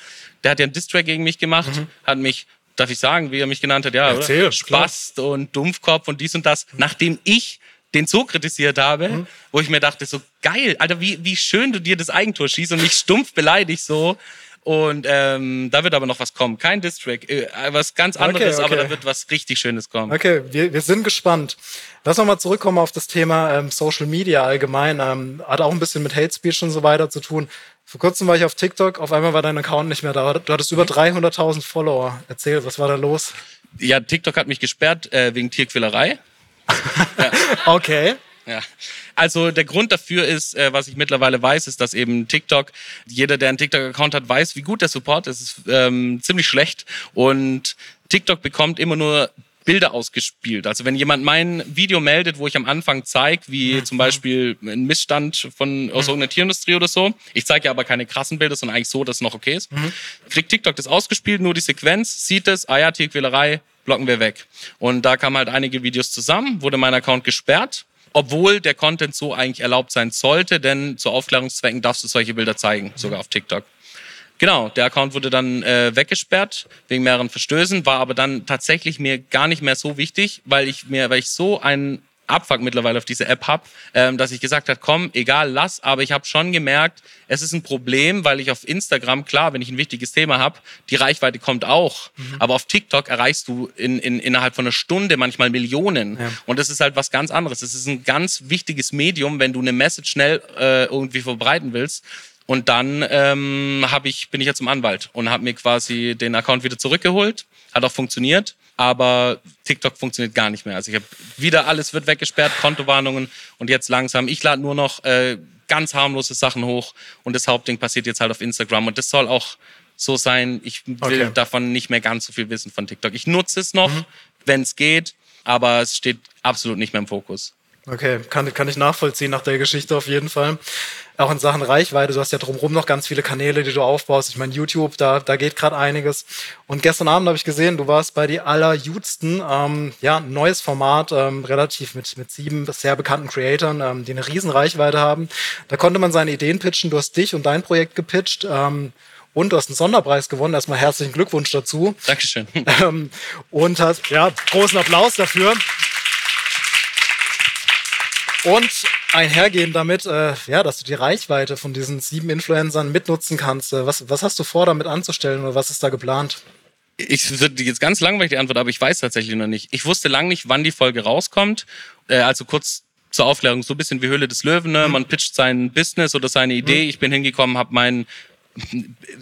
Der hat ja einen Distrack gegen mich gemacht, mhm. hat mich darf ich sagen, wie er mich genannt hat? Ja, Erzähl, Spast und Dumpfkopf und dies und das. Nachdem ich den Zoo kritisiert habe, mhm. wo ich mir dachte, so geil, Alter, wie, wie schön du dir das Eigentor schießt und mich stumpf beleidigst so. Und ähm, da wird aber noch was kommen. Kein Distrack, äh, was ganz anderes, okay, okay. aber da wird was richtig Schönes kommen. Okay, wir, wir sind gespannt. Lass uns mal zurückkommen auf das Thema ähm, Social Media allgemein. Ähm, hat auch ein bisschen mit Hate Speech und so weiter zu tun. Vor kurzem war ich auf TikTok, auf einmal war dein Account nicht mehr da. Du hattest über 300.000 Follower. Erzähl, was war da los? Ja, TikTok hat mich gesperrt äh, wegen Tierquälerei. Ja. Okay. Ja. Also der Grund dafür ist, äh, was ich mittlerweile weiß, ist, dass eben TikTok, jeder, der einen TikTok-Account hat, weiß, wie gut der Support ist. Es ist ähm, ziemlich schlecht. Und TikTok bekommt immer nur Bilder ausgespielt. Also wenn jemand mein Video meldet, wo ich am Anfang zeige, wie mhm. zum Beispiel ein Missstand von aus mhm. irgendeiner Tierindustrie oder so, ich zeige ja aber keine krassen Bilder, sondern eigentlich so, dass es noch okay ist, mhm. kriegt TikTok das ausgespielt, nur die Sequenz, sieht es, ah ja, Tierquälerei, blocken wir weg. Und da kamen halt einige Videos zusammen, wurde mein Account gesperrt obwohl der Content so eigentlich erlaubt sein sollte, denn zu Aufklärungszwecken darfst du solche Bilder zeigen, sogar auf TikTok. Genau, der Account wurde dann äh, weggesperrt wegen mehreren Verstößen, war aber dann tatsächlich mir gar nicht mehr so wichtig, weil ich mir, weil ich so einen Abfuck mittlerweile auf diese App hab, ähm, dass ich gesagt habe, komm, egal, lass. Aber ich habe schon gemerkt, es ist ein Problem, weil ich auf Instagram, klar, wenn ich ein wichtiges Thema habe, die Reichweite kommt auch. Mhm. Aber auf TikTok erreichst du in, in, innerhalb von einer Stunde manchmal Millionen. Ja. Und das ist halt was ganz anderes. Es ist ein ganz wichtiges Medium, wenn du eine Message schnell äh, irgendwie verbreiten willst. Und dann ähm, hab ich, bin ich jetzt zum Anwalt und habe mir quasi den Account wieder zurückgeholt. Hat auch funktioniert aber TikTok funktioniert gar nicht mehr. Also ich habe wieder alles wird weggesperrt, Kontowarnungen und jetzt langsam. Ich lade nur noch äh, ganz harmlose Sachen hoch und das Hauptding passiert jetzt halt auf Instagram und das soll auch so sein. Ich will okay. davon nicht mehr ganz so viel wissen von TikTok. Ich nutze es noch, mhm. wenn es geht, aber es steht absolut nicht mehr im Fokus. Okay, kann, kann ich nachvollziehen nach der Geschichte auf jeden Fall. Auch in Sachen Reichweite, du hast ja drumherum noch ganz viele Kanäle, die du aufbaust. Ich meine, YouTube, da, da geht gerade einiges. Und gestern Abend habe ich gesehen, du warst bei die allerjudsten, ähm, ja, neues Format, ähm, relativ mit, mit sieben sehr bekannten Creatoren, ähm, die eine riesen Reichweite haben. Da konnte man seine Ideen pitchen. Du hast dich und dein Projekt gepitcht. Ähm, und du hast einen Sonderpreis gewonnen. Erstmal herzlichen Glückwunsch dazu. Dankeschön. Ähm, und hast, ja, großen Applaus dafür. Und einhergehen damit, äh, ja, dass du die Reichweite von diesen sieben Influencern mitnutzen kannst. Äh, was, was hast du vor, damit anzustellen oder was ist da geplant? Ich würde jetzt ganz langweilig die Antwort, aber ich weiß tatsächlich noch nicht. Ich wusste lang nicht, wann die Folge rauskommt. Äh, also kurz zur Aufklärung, so ein bisschen wie Höhle des Löwen. Ne? Mhm. Man pitcht sein Business oder seine Idee. Mhm. Ich bin hingekommen, habe meinen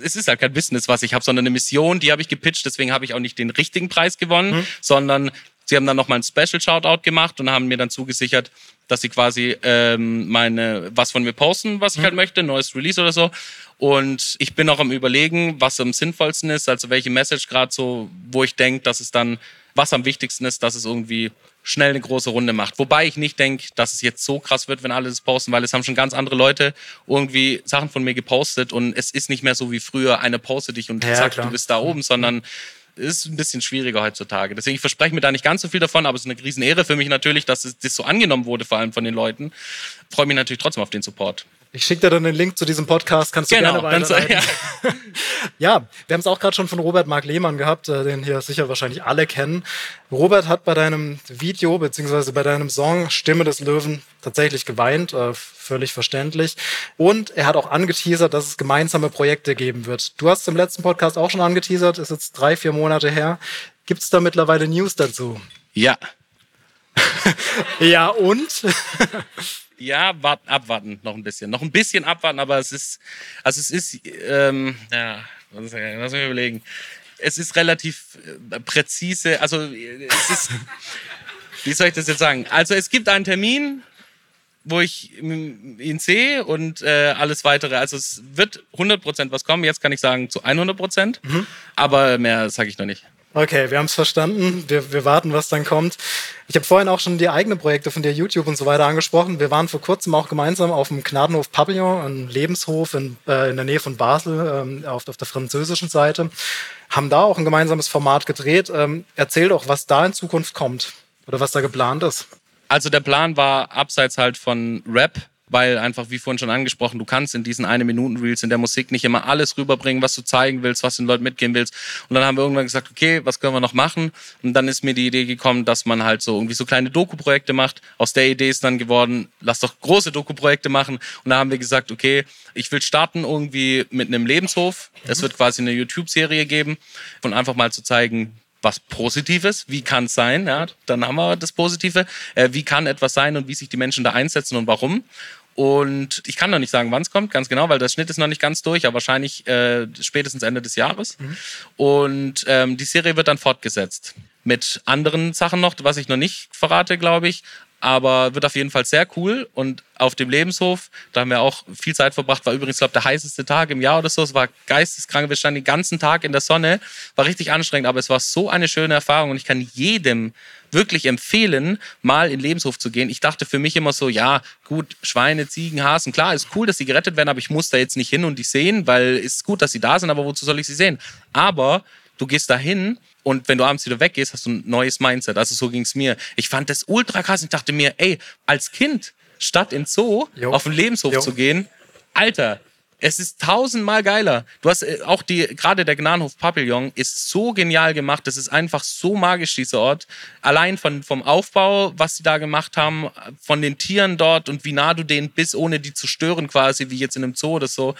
es ist halt kein Business, was ich habe, sondern eine Mission, die habe ich gepitcht, deswegen habe ich auch nicht den richtigen Preis gewonnen, mhm. sondern sie haben dann nochmal ein Special Shoutout gemacht und haben mir dann zugesichert, dass sie quasi ähm, meine was von mir posten, was ich mhm. halt möchte, neues Release oder so. Und ich bin auch am überlegen, was am sinnvollsten ist, also welche Message gerade so, wo ich denke, dass es dann, was am wichtigsten ist, dass es irgendwie schnell eine große Runde macht. Wobei ich nicht denke, dass es jetzt so krass wird, wenn alle das posten, weil es haben schon ganz andere Leute irgendwie Sachen von mir gepostet und es ist nicht mehr so wie früher, einer postet dich und ja, sagt, klar. du bist da oben, sondern ist ein bisschen schwieriger heutzutage. Deswegen, ich verspreche mir da nicht ganz so viel davon, aber es ist eine Riesenehre für mich natürlich, dass das so angenommen wurde, vor allem von den Leuten. Freue mich natürlich trotzdem auf den Support. Ich schicke dir dann den Link zu diesem Podcast, kannst du genau, gerne weiterleiten. Ja. ja, wir haben es auch gerade schon von Robert Mark Lehmann gehabt, äh, den hier sicher wahrscheinlich alle kennen. Robert hat bei deinem Video beziehungsweise bei deinem Song Stimme des Löwen tatsächlich geweint, äh, völlig verständlich. Und er hat auch angeteasert, dass es gemeinsame Projekte geben wird. Du hast im letzten Podcast auch schon angeteasert, ist jetzt drei, vier Monate her. Gibt es da mittlerweile News dazu? Ja. ja, und? ja, warten, abwarten noch ein bisschen. Noch ein bisschen abwarten, aber es ist, also es ist, ähm, ja, lass mich überlegen. Es ist relativ äh, präzise, also es ist, wie soll ich das jetzt sagen? Also es gibt einen Termin, wo ich ihn sehe und äh, alles weitere. Also es wird 100% was kommen. Jetzt kann ich sagen zu 100%, mhm. aber mehr sage ich noch nicht. Okay, wir haben es verstanden. Wir, wir warten, was dann kommt. Ich habe vorhin auch schon die eigenen Projekte von dir, YouTube und so weiter angesprochen. Wir waren vor kurzem auch gemeinsam auf dem Gnadenhof Pavillon, einem Lebenshof in, äh, in der Nähe von Basel, ähm, auf, auf der französischen Seite. Haben da auch ein gemeinsames Format gedreht. Ähm, erzähl doch, was da in Zukunft kommt oder was da geplant ist. Also der Plan war abseits halt von Rap weil einfach, wie vorhin schon angesprochen, du kannst in diesen eine Minuten Reels in der Musik nicht immer alles rüberbringen, was du zeigen willst, was den Leuten mitgeben willst. Und dann haben wir irgendwann gesagt, okay, was können wir noch machen? Und dann ist mir die Idee gekommen, dass man halt so irgendwie so kleine Doku-Projekte macht. Aus der Idee ist dann geworden, lass doch große Doku-Projekte machen. Und da haben wir gesagt, okay, ich will starten irgendwie mit einem Lebenshof. Es wird quasi eine YouTube-Serie geben und einfach mal zu zeigen, was Positives, wie kann es sein, ja, dann haben wir das Positive, äh, wie kann etwas sein und wie sich die Menschen da einsetzen und warum. Und ich kann noch nicht sagen, wann es kommt, ganz genau, weil der Schnitt ist noch nicht ganz durch, aber wahrscheinlich äh, spätestens Ende des Jahres. Mhm. Und ähm, die Serie wird dann fortgesetzt mit anderen Sachen noch, was ich noch nicht verrate, glaube ich aber wird auf jeden Fall sehr cool. Und auf dem Lebenshof, da haben wir auch viel Zeit verbracht, war übrigens, glaube ich, der heißeste Tag im Jahr oder so. Es war geisteskrank, wir standen den ganzen Tag in der Sonne, war richtig anstrengend, aber es war so eine schöne Erfahrung und ich kann jedem wirklich empfehlen, mal in den Lebenshof zu gehen. Ich dachte für mich immer so, ja, gut, Schweine, Ziegen, Hasen, klar, ist cool, dass sie gerettet werden, aber ich muss da jetzt nicht hin und die sehen, weil es ist gut, dass sie da sind, aber wozu soll ich sie sehen? Aber du gehst da hin und wenn du abends wieder weggehst, hast du ein neues Mindset. Also so ging es mir. Ich fand das ultra krass. Ich dachte mir, ey, als Kind statt in Zoo jo. auf den Lebenshof jo. zu gehen, Alter, es ist tausendmal geiler. Du hast äh, auch die, gerade der Gnadenhof Papillon ist so genial gemacht. Das ist einfach so magisch, dieser Ort. Allein von, vom Aufbau, was sie da gemacht haben, von den Tieren dort und wie nah du denen bist, ohne die zu stören quasi, wie jetzt in einem Zoo oder so,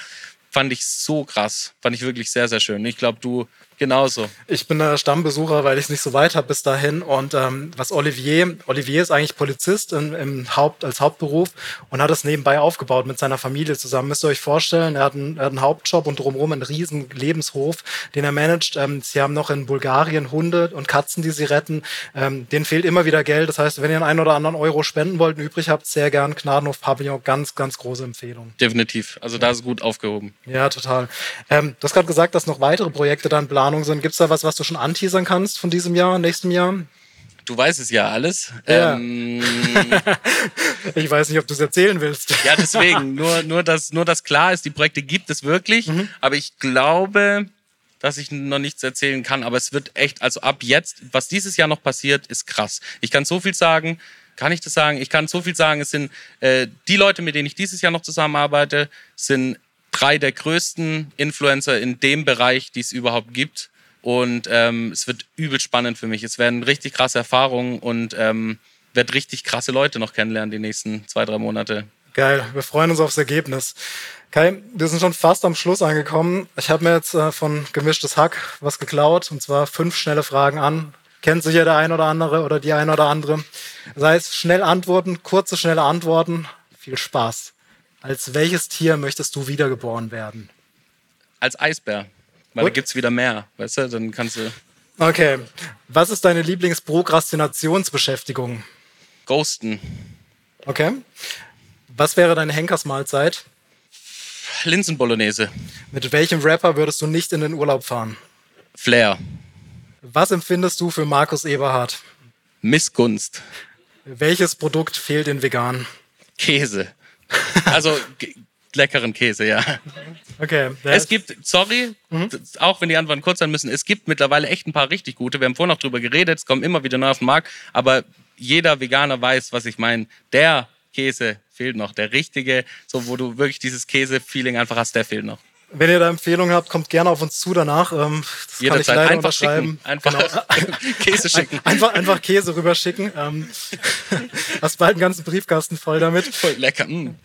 fand ich so krass. Fand ich wirklich sehr, sehr schön. Ich glaube, du Genauso. Ich bin der Stammbesucher, weil ich es nicht so weit habe bis dahin. Und ähm, was Olivier, Olivier ist eigentlich Polizist in, im Haupt, als Hauptberuf und hat es nebenbei aufgebaut mit seiner Familie zusammen. Müsst ihr euch vorstellen, er hat einen, er hat einen Hauptjob und drumherum einen riesen Lebenshof, den er managt. Ähm, sie haben noch in Bulgarien Hunde und Katzen, die sie retten. Ähm, denen fehlt immer wieder Geld. Das heißt, wenn ihr einen oder anderen Euro spenden wollt und übrig habt, sehr gern Gnadenhof Pavillon. Ganz, ganz große Empfehlung. Definitiv. Also da ist gut aufgehoben. Ja, total. Ähm, du hast gerade gesagt, dass noch weitere Projekte dann planen Planung sind. Gibt es da was, was du schon anteasern kannst von diesem Jahr, nächstem Jahr? Du weißt es ja alles. Ja. Ähm, ich weiß nicht, ob du es erzählen willst. Ja, deswegen. Nur, nur, dass, nur, dass klar ist, die Projekte gibt es wirklich. Mhm. Aber ich glaube, dass ich noch nichts erzählen kann. Aber es wird echt, also ab jetzt, was dieses Jahr noch passiert, ist krass. Ich kann so viel sagen. Kann ich das sagen? Ich kann so viel sagen. Es sind äh, die Leute, mit denen ich dieses Jahr noch zusammenarbeite, sind drei der größten Influencer in dem Bereich, die es überhaupt gibt. Und ähm, es wird übel spannend für mich. Es werden richtig krasse Erfahrungen und ähm, werde richtig krasse Leute noch kennenlernen die nächsten zwei, drei Monate. Geil, wir freuen uns aufs Ergebnis. Kai, wir sind schon fast am Schluss angekommen. Ich habe mir jetzt äh, von Gemischtes Hack was geklaut, und zwar fünf schnelle Fragen an. Kennt sicher der ein oder andere oder die ein oder andere. Das heißt, schnell antworten, kurze, schnelle Antworten. Viel Spaß. Als welches Tier möchtest du wiedergeboren werden? Als Eisbär. Weil Gut. da gibt es wieder mehr, weißt du? Dann kannst du. Okay. Was ist deine Lieblingsprokrastinationsbeschäftigung? Ghosten. Okay. Was wäre deine Henkersmahlzeit? Linsenbolognese. Mit welchem Rapper würdest du nicht in den Urlaub fahren? Flair. Was empfindest du für Markus Eberhardt? Missgunst. Welches Produkt fehlt in vegan? Käse. Also leckeren Käse, ja. Okay. Es gibt, sorry, mhm. auch wenn die Antworten kurz sein müssen, es gibt mittlerweile echt ein paar richtig gute. Wir haben vorhin noch drüber geredet, es kommen immer wieder neu auf den Markt, aber jeder Veganer weiß, was ich meine. Der Käse fehlt noch. Der richtige, so wo du wirklich dieses Käse-Feeling einfach hast, der fehlt noch. Wenn ihr da Empfehlungen habt, kommt gerne auf uns zu danach. Ähm, das Jederzeit. kann ich leider einfach unterschreiben. Schicken. Einfach genau. Käse schicken. Einfach, einfach Käse rüberschicken. Ähm, hast bald einen ganzen Briefkasten voll damit. Voll lecker. Mm.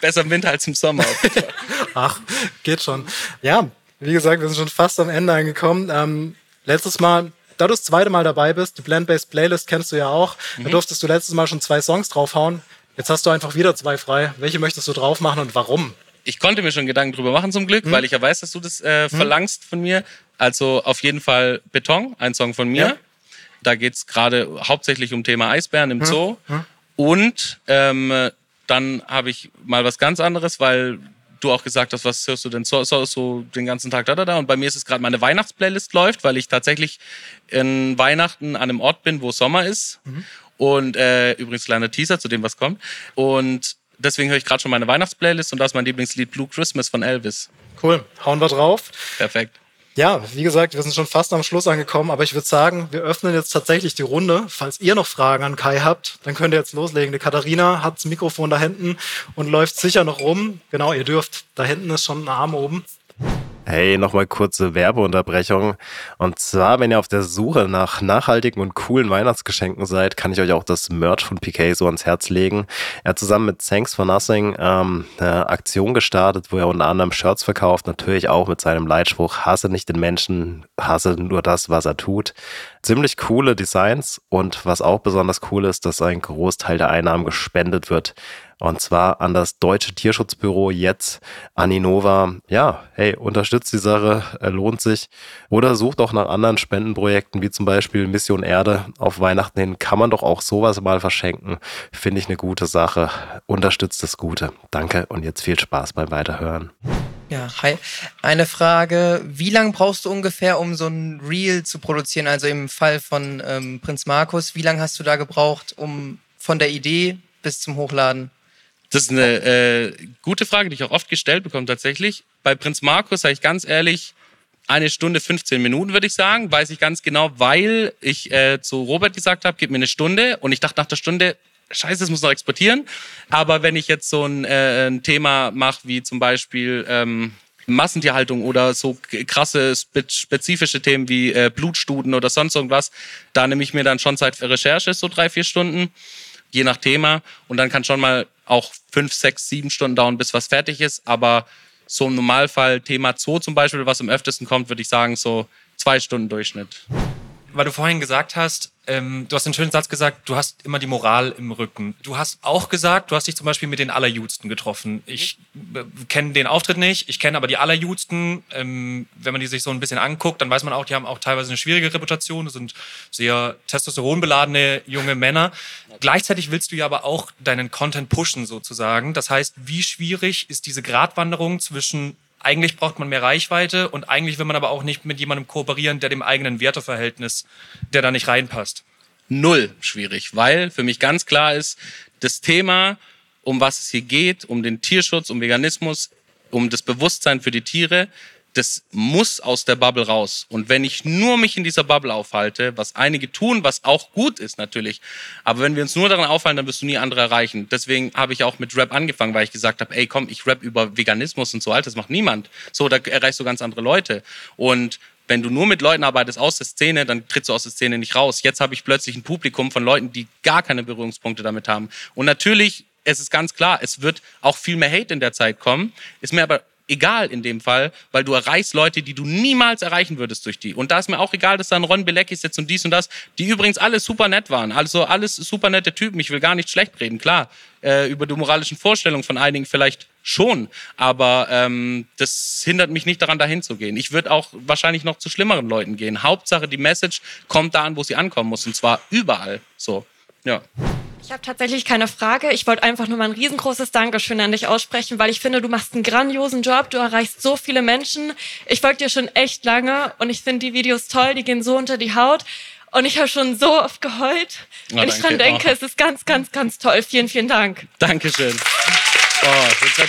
Besser im Winter als im Sommer. Ach, geht schon. Ja, wie gesagt, wir sind schon fast am Ende angekommen. Ähm, letztes Mal, da du das zweite Mal dabei bist, die Blend-Based Playlist kennst du ja auch. Mhm. Da durftest du letztes Mal schon zwei Songs draufhauen. Jetzt hast du einfach wieder zwei frei. Welche möchtest du drauf machen und warum? Ich konnte mir schon Gedanken drüber machen zum Glück, hm. weil ich ja weiß, dass du das äh, hm. verlangst von mir. Also auf jeden Fall Beton, ein Song von mir. Ja. Da geht's gerade hauptsächlich um Thema Eisbären im hm. Zoo. Hm. Und ähm, dann habe ich mal was ganz anderes, weil du auch gesagt hast, was hörst du denn so, so, so den ganzen Tag da, da, da. Und bei mir ist es gerade meine Weihnachtsplaylist läuft, weil ich tatsächlich in Weihnachten an einem Ort bin, wo Sommer ist. Mhm. Und äh, übrigens kleiner Teaser zu dem, was kommt. Und deswegen höre ich gerade schon meine Weihnachtsplaylist und da ist mein Lieblingslied Blue Christmas von Elvis. Cool, hauen wir drauf. Perfekt. Ja, wie gesagt, wir sind schon fast am Schluss angekommen, aber ich würde sagen, wir öffnen jetzt tatsächlich die Runde. Falls ihr noch Fragen an Kai habt, dann könnt ihr jetzt loslegen. Die Katharina hat das Mikrofon da hinten und läuft sicher noch rum. Genau, ihr dürft. Da hinten ist schon ein Arm oben. Hey, nochmal kurze Werbeunterbrechung. Und zwar, wenn ihr auf der Suche nach nachhaltigen und coolen Weihnachtsgeschenken seid, kann ich euch auch das Merch von PK so ans Herz legen. Er hat zusammen mit Thanks for Nothing ähm, eine Aktion gestartet, wo er unter anderem Shirts verkauft, natürlich auch mit seinem Leitspruch, hasse nicht den Menschen, hasse nur das, was er tut. Ziemlich coole Designs und was auch besonders cool ist, dass ein Großteil der Einnahmen gespendet wird und zwar an das Deutsche Tierschutzbüro jetzt, an Innova. Ja, hey, unterstützt die Sache, lohnt sich. Oder sucht auch nach anderen Spendenprojekten, wie zum Beispiel Mission Erde. Auf Weihnachten hin kann man doch auch sowas mal verschenken. Finde ich eine gute Sache. Unterstützt das Gute. Danke und jetzt viel Spaß beim Weiterhören. Ja, hi. Eine Frage. Wie lange brauchst du ungefähr, um so ein Reel zu produzieren? Also im Fall von ähm, Prinz Markus, wie lange hast du da gebraucht, um von der Idee bis zum Hochladen? Das ist eine äh, gute Frage, die ich auch oft gestellt bekomme tatsächlich. Bei Prinz Markus sage ich ganz ehrlich, eine Stunde 15 Minuten würde ich sagen, weiß ich ganz genau, weil ich äh, zu Robert gesagt habe, gib mir eine Stunde und ich dachte nach der Stunde, scheiße, das muss noch exportieren. Aber wenn ich jetzt so ein, äh, ein Thema mache, wie zum Beispiel ähm, Massentierhaltung oder so krasse spezifische Themen wie äh, Blutstuden oder sonst irgendwas, da nehme ich mir dann schon Zeit für Recherche, so drei, vier Stunden, je nach Thema. Und dann kann schon mal auch fünf, sechs, sieben Stunden dauern, bis was fertig ist. Aber so im Normalfall Thema Zoo zum Beispiel, was am öftesten kommt, würde ich sagen, so zwei Stunden Durchschnitt. Weil du vorhin gesagt hast, ähm, du hast einen schönen Satz gesagt, du hast immer die Moral im Rücken. Du hast auch gesagt, du hast dich zum Beispiel mit den Allerjudsten getroffen. Ich äh, kenne den Auftritt nicht, ich kenne aber die Allerjudsten. Ähm, wenn man die sich so ein bisschen anguckt, dann weiß man auch, die haben auch teilweise eine schwierige Reputation. Das sind sehr testosteronbeladene junge Männer. Gleichzeitig willst du ja aber auch deinen Content pushen sozusagen. Das heißt, wie schwierig ist diese Gratwanderung zwischen eigentlich braucht man mehr Reichweite und eigentlich will man aber auch nicht mit jemandem kooperieren, der dem eigenen Werteverhältnis, der da nicht reinpasst. Null schwierig, weil für mich ganz klar ist, das Thema, um was es hier geht, um den Tierschutz, um Veganismus, um das Bewusstsein für die Tiere, das muss aus der Bubble raus. Und wenn ich nur mich in dieser Bubble aufhalte, was einige tun, was auch gut ist natürlich, aber wenn wir uns nur daran aufhalten, dann wirst du nie andere erreichen. Deswegen habe ich auch mit Rap angefangen, weil ich gesagt habe, ey komm, ich rap über Veganismus und so, Alter, das macht niemand. So, da erreichst du ganz andere Leute. Und wenn du nur mit Leuten arbeitest aus der Szene, dann trittst du aus der Szene nicht raus. Jetzt habe ich plötzlich ein Publikum von Leuten, die gar keine Berührungspunkte damit haben. Und natürlich es ist ganz klar, es wird auch viel mehr Hate in der Zeit kommen. Ist mir aber egal in dem Fall, weil du erreichst Leute, die du niemals erreichen würdest durch die. Und da ist mir auch egal, dass da ein Ron Belecki sitzt und dies und das, die übrigens alle super nett waren. Also alles super nette Typen. Ich will gar nicht schlecht reden, klar. Äh, über die moralischen Vorstellungen von einigen vielleicht schon, aber ähm, das hindert mich nicht daran, dahin zu gehen. Ich würde auch wahrscheinlich noch zu schlimmeren Leuten gehen. Hauptsache, die Message kommt da an, wo sie ankommen muss, und zwar überall. So, ja. Ich habe tatsächlich keine Frage. Ich wollte einfach nur mal ein riesengroßes Dankeschön an dich aussprechen, weil ich finde, du machst einen grandiosen Job. Du erreichst so viele Menschen. Ich folge dir schon echt lange und ich finde die Videos toll. Die gehen so unter die Haut. Und ich habe schon so oft geheult. Wenn ich dran denke, oh. es ist ganz, ganz, ganz toll. Vielen, vielen Dank. Dankeschön. Oh, jetzt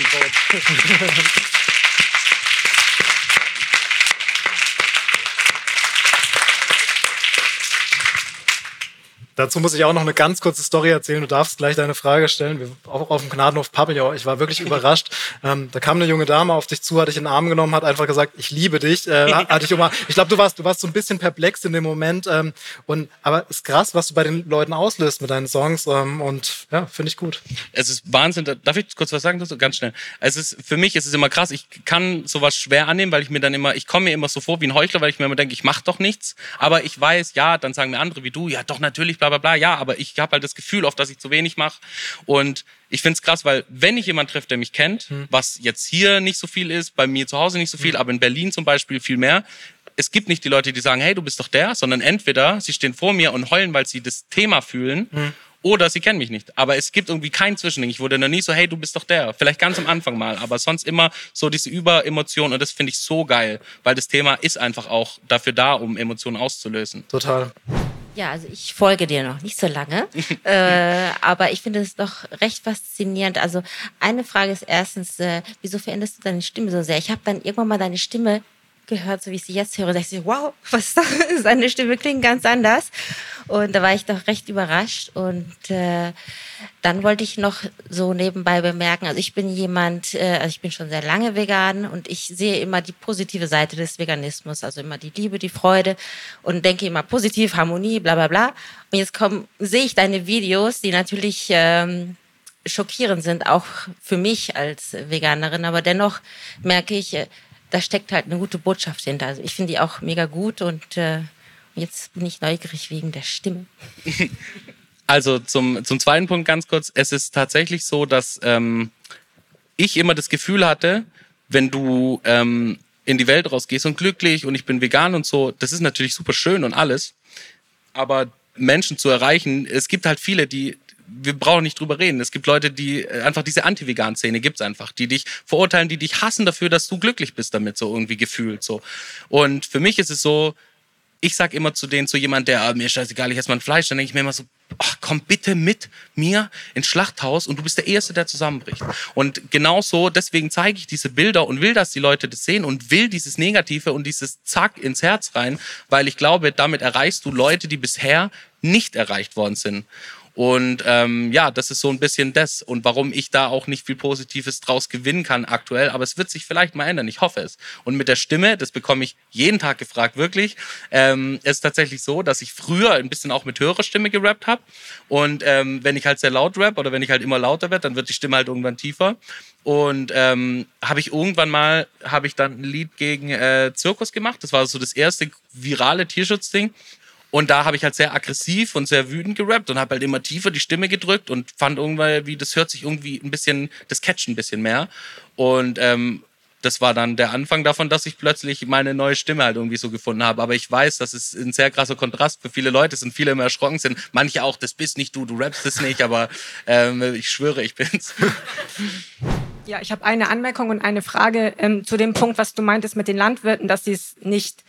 Dazu muss ich auch noch eine ganz kurze Story erzählen. Du darfst gleich deine Frage stellen. Wir, auch auf dem Gnadenhof Pavillon. Ich war wirklich überrascht. Ähm, da kam eine junge Dame auf dich zu, hat dich in den Arm genommen, hat einfach gesagt, ich liebe dich. Äh, hat dich ich glaube, du warst, du warst so ein bisschen perplex in dem Moment. Ähm, und, aber ist krass, was du bei den Leuten auslöst mit deinen Songs. Ähm, und ja, finde ich gut. Es ist Wahnsinn. Darf ich kurz was sagen dazu? Ganz schnell. Es ist, für mich ist es immer krass. Ich kann sowas schwer annehmen, weil ich mir dann immer, ich komme mir immer so vor wie ein Heuchler, weil ich mir immer denke, ich mache doch nichts. Aber ich weiß, ja, dann sagen mir andere wie du, ja, doch natürlich, bla bla bla, ja, aber ich habe halt das Gefühl oft, dass ich zu wenig mache. Und ich finde es krass, weil wenn ich jemanden treffe, der mich kennt, hm. was jetzt hier nicht so viel ist, bei mir zu Hause nicht so viel, hm. aber in Berlin zum Beispiel viel mehr, es gibt nicht die Leute, die sagen, hey, du bist doch der, sondern entweder sie stehen vor mir und heulen, weil sie das Thema fühlen. Hm. oder sie kennen mich nicht. Aber es gibt irgendwie kein Zwischending. Ich wurde noch nie so, hey, du bist doch der. Vielleicht ganz am Anfang mal, aber sonst immer so diese Überemotion und das finde ich so geil, weil das Thema ist einfach auch dafür da, um Emotionen auszulösen. Total. Ja, also ich folge dir noch nicht so lange, äh, aber ich finde es doch recht faszinierend. Also eine Frage ist erstens, äh, wieso veränderst du deine Stimme so sehr? Ich habe dann irgendwann mal deine Stimme gehört, so wie ich sie jetzt höre, da ich wow, was ist das? Seine Stimme klingt ganz anders. Und da war ich doch recht überrascht. Und äh, dann wollte ich noch so nebenbei bemerken, also ich bin jemand, äh, also ich bin schon sehr lange vegan und ich sehe immer die positive Seite des Veganismus, also immer die Liebe, die Freude und denke immer positiv, Harmonie, bla bla bla. Und jetzt komm, sehe ich deine Videos, die natürlich ähm, schockierend sind, auch für mich als Veganerin, aber dennoch merke ich, äh, da steckt halt eine gute Botschaft hinter. Also ich finde die auch mega gut und äh, jetzt bin ich neugierig wegen der Stimme. Also zum, zum zweiten Punkt ganz kurz. Es ist tatsächlich so, dass ähm, ich immer das Gefühl hatte, wenn du ähm, in die Welt rausgehst und glücklich und ich bin vegan und so, das ist natürlich super schön und alles. Aber Menschen zu erreichen, es gibt halt viele, die wir brauchen nicht drüber reden. Es gibt Leute, die äh, einfach diese Anti-Vegan-Szene gibt's einfach, die dich verurteilen, die dich hassen dafür, dass du glücklich bist damit, so irgendwie gefühlt so. Und für mich ist es so, ich sag immer zu denen, zu jemand, der ah, mir scheißegal, ich esse mal ein Fleisch, dann denke ich mir immer so, ach, komm bitte mit mir ins Schlachthaus und du bist der Erste, der zusammenbricht. Und genauso, deswegen zeige ich diese Bilder und will, dass die Leute das sehen und will dieses Negative und dieses Zack ins Herz rein, weil ich glaube, damit erreichst du Leute, die bisher nicht erreicht worden sind. Und ähm, ja, das ist so ein bisschen das und warum ich da auch nicht viel Positives draus gewinnen kann aktuell. Aber es wird sich vielleicht mal ändern. Ich hoffe es. Und mit der Stimme, das bekomme ich jeden Tag gefragt, wirklich. Ähm, ist tatsächlich so, dass ich früher ein bisschen auch mit höherer Stimme gerappt habe. Und ähm, wenn ich halt sehr laut rap oder wenn ich halt immer lauter werde, dann wird die Stimme halt irgendwann tiefer. Und ähm, habe ich irgendwann mal, habe ich dann ein Lied gegen äh, Zirkus gemacht. Das war so das erste virale Tierschutzding. Und da habe ich halt sehr aggressiv und sehr wütend gerappt und habe halt immer tiefer die Stimme gedrückt und fand irgendwann, wie das hört sich irgendwie ein bisschen, das catcht ein bisschen mehr. Und ähm, das war dann der Anfang davon, dass ich plötzlich meine neue Stimme halt irgendwie so gefunden habe. Aber ich weiß, das ist ein sehr krasser Kontrast für viele Leute sind. Viele immer erschrocken sind. Manche auch, das bist nicht du, du rappst es nicht, aber ähm, ich schwöre, ich bin's. Ja, ich habe eine Anmerkung und eine Frage ähm, zu dem Punkt, was du meintest mit den Landwirten, dass sie es nicht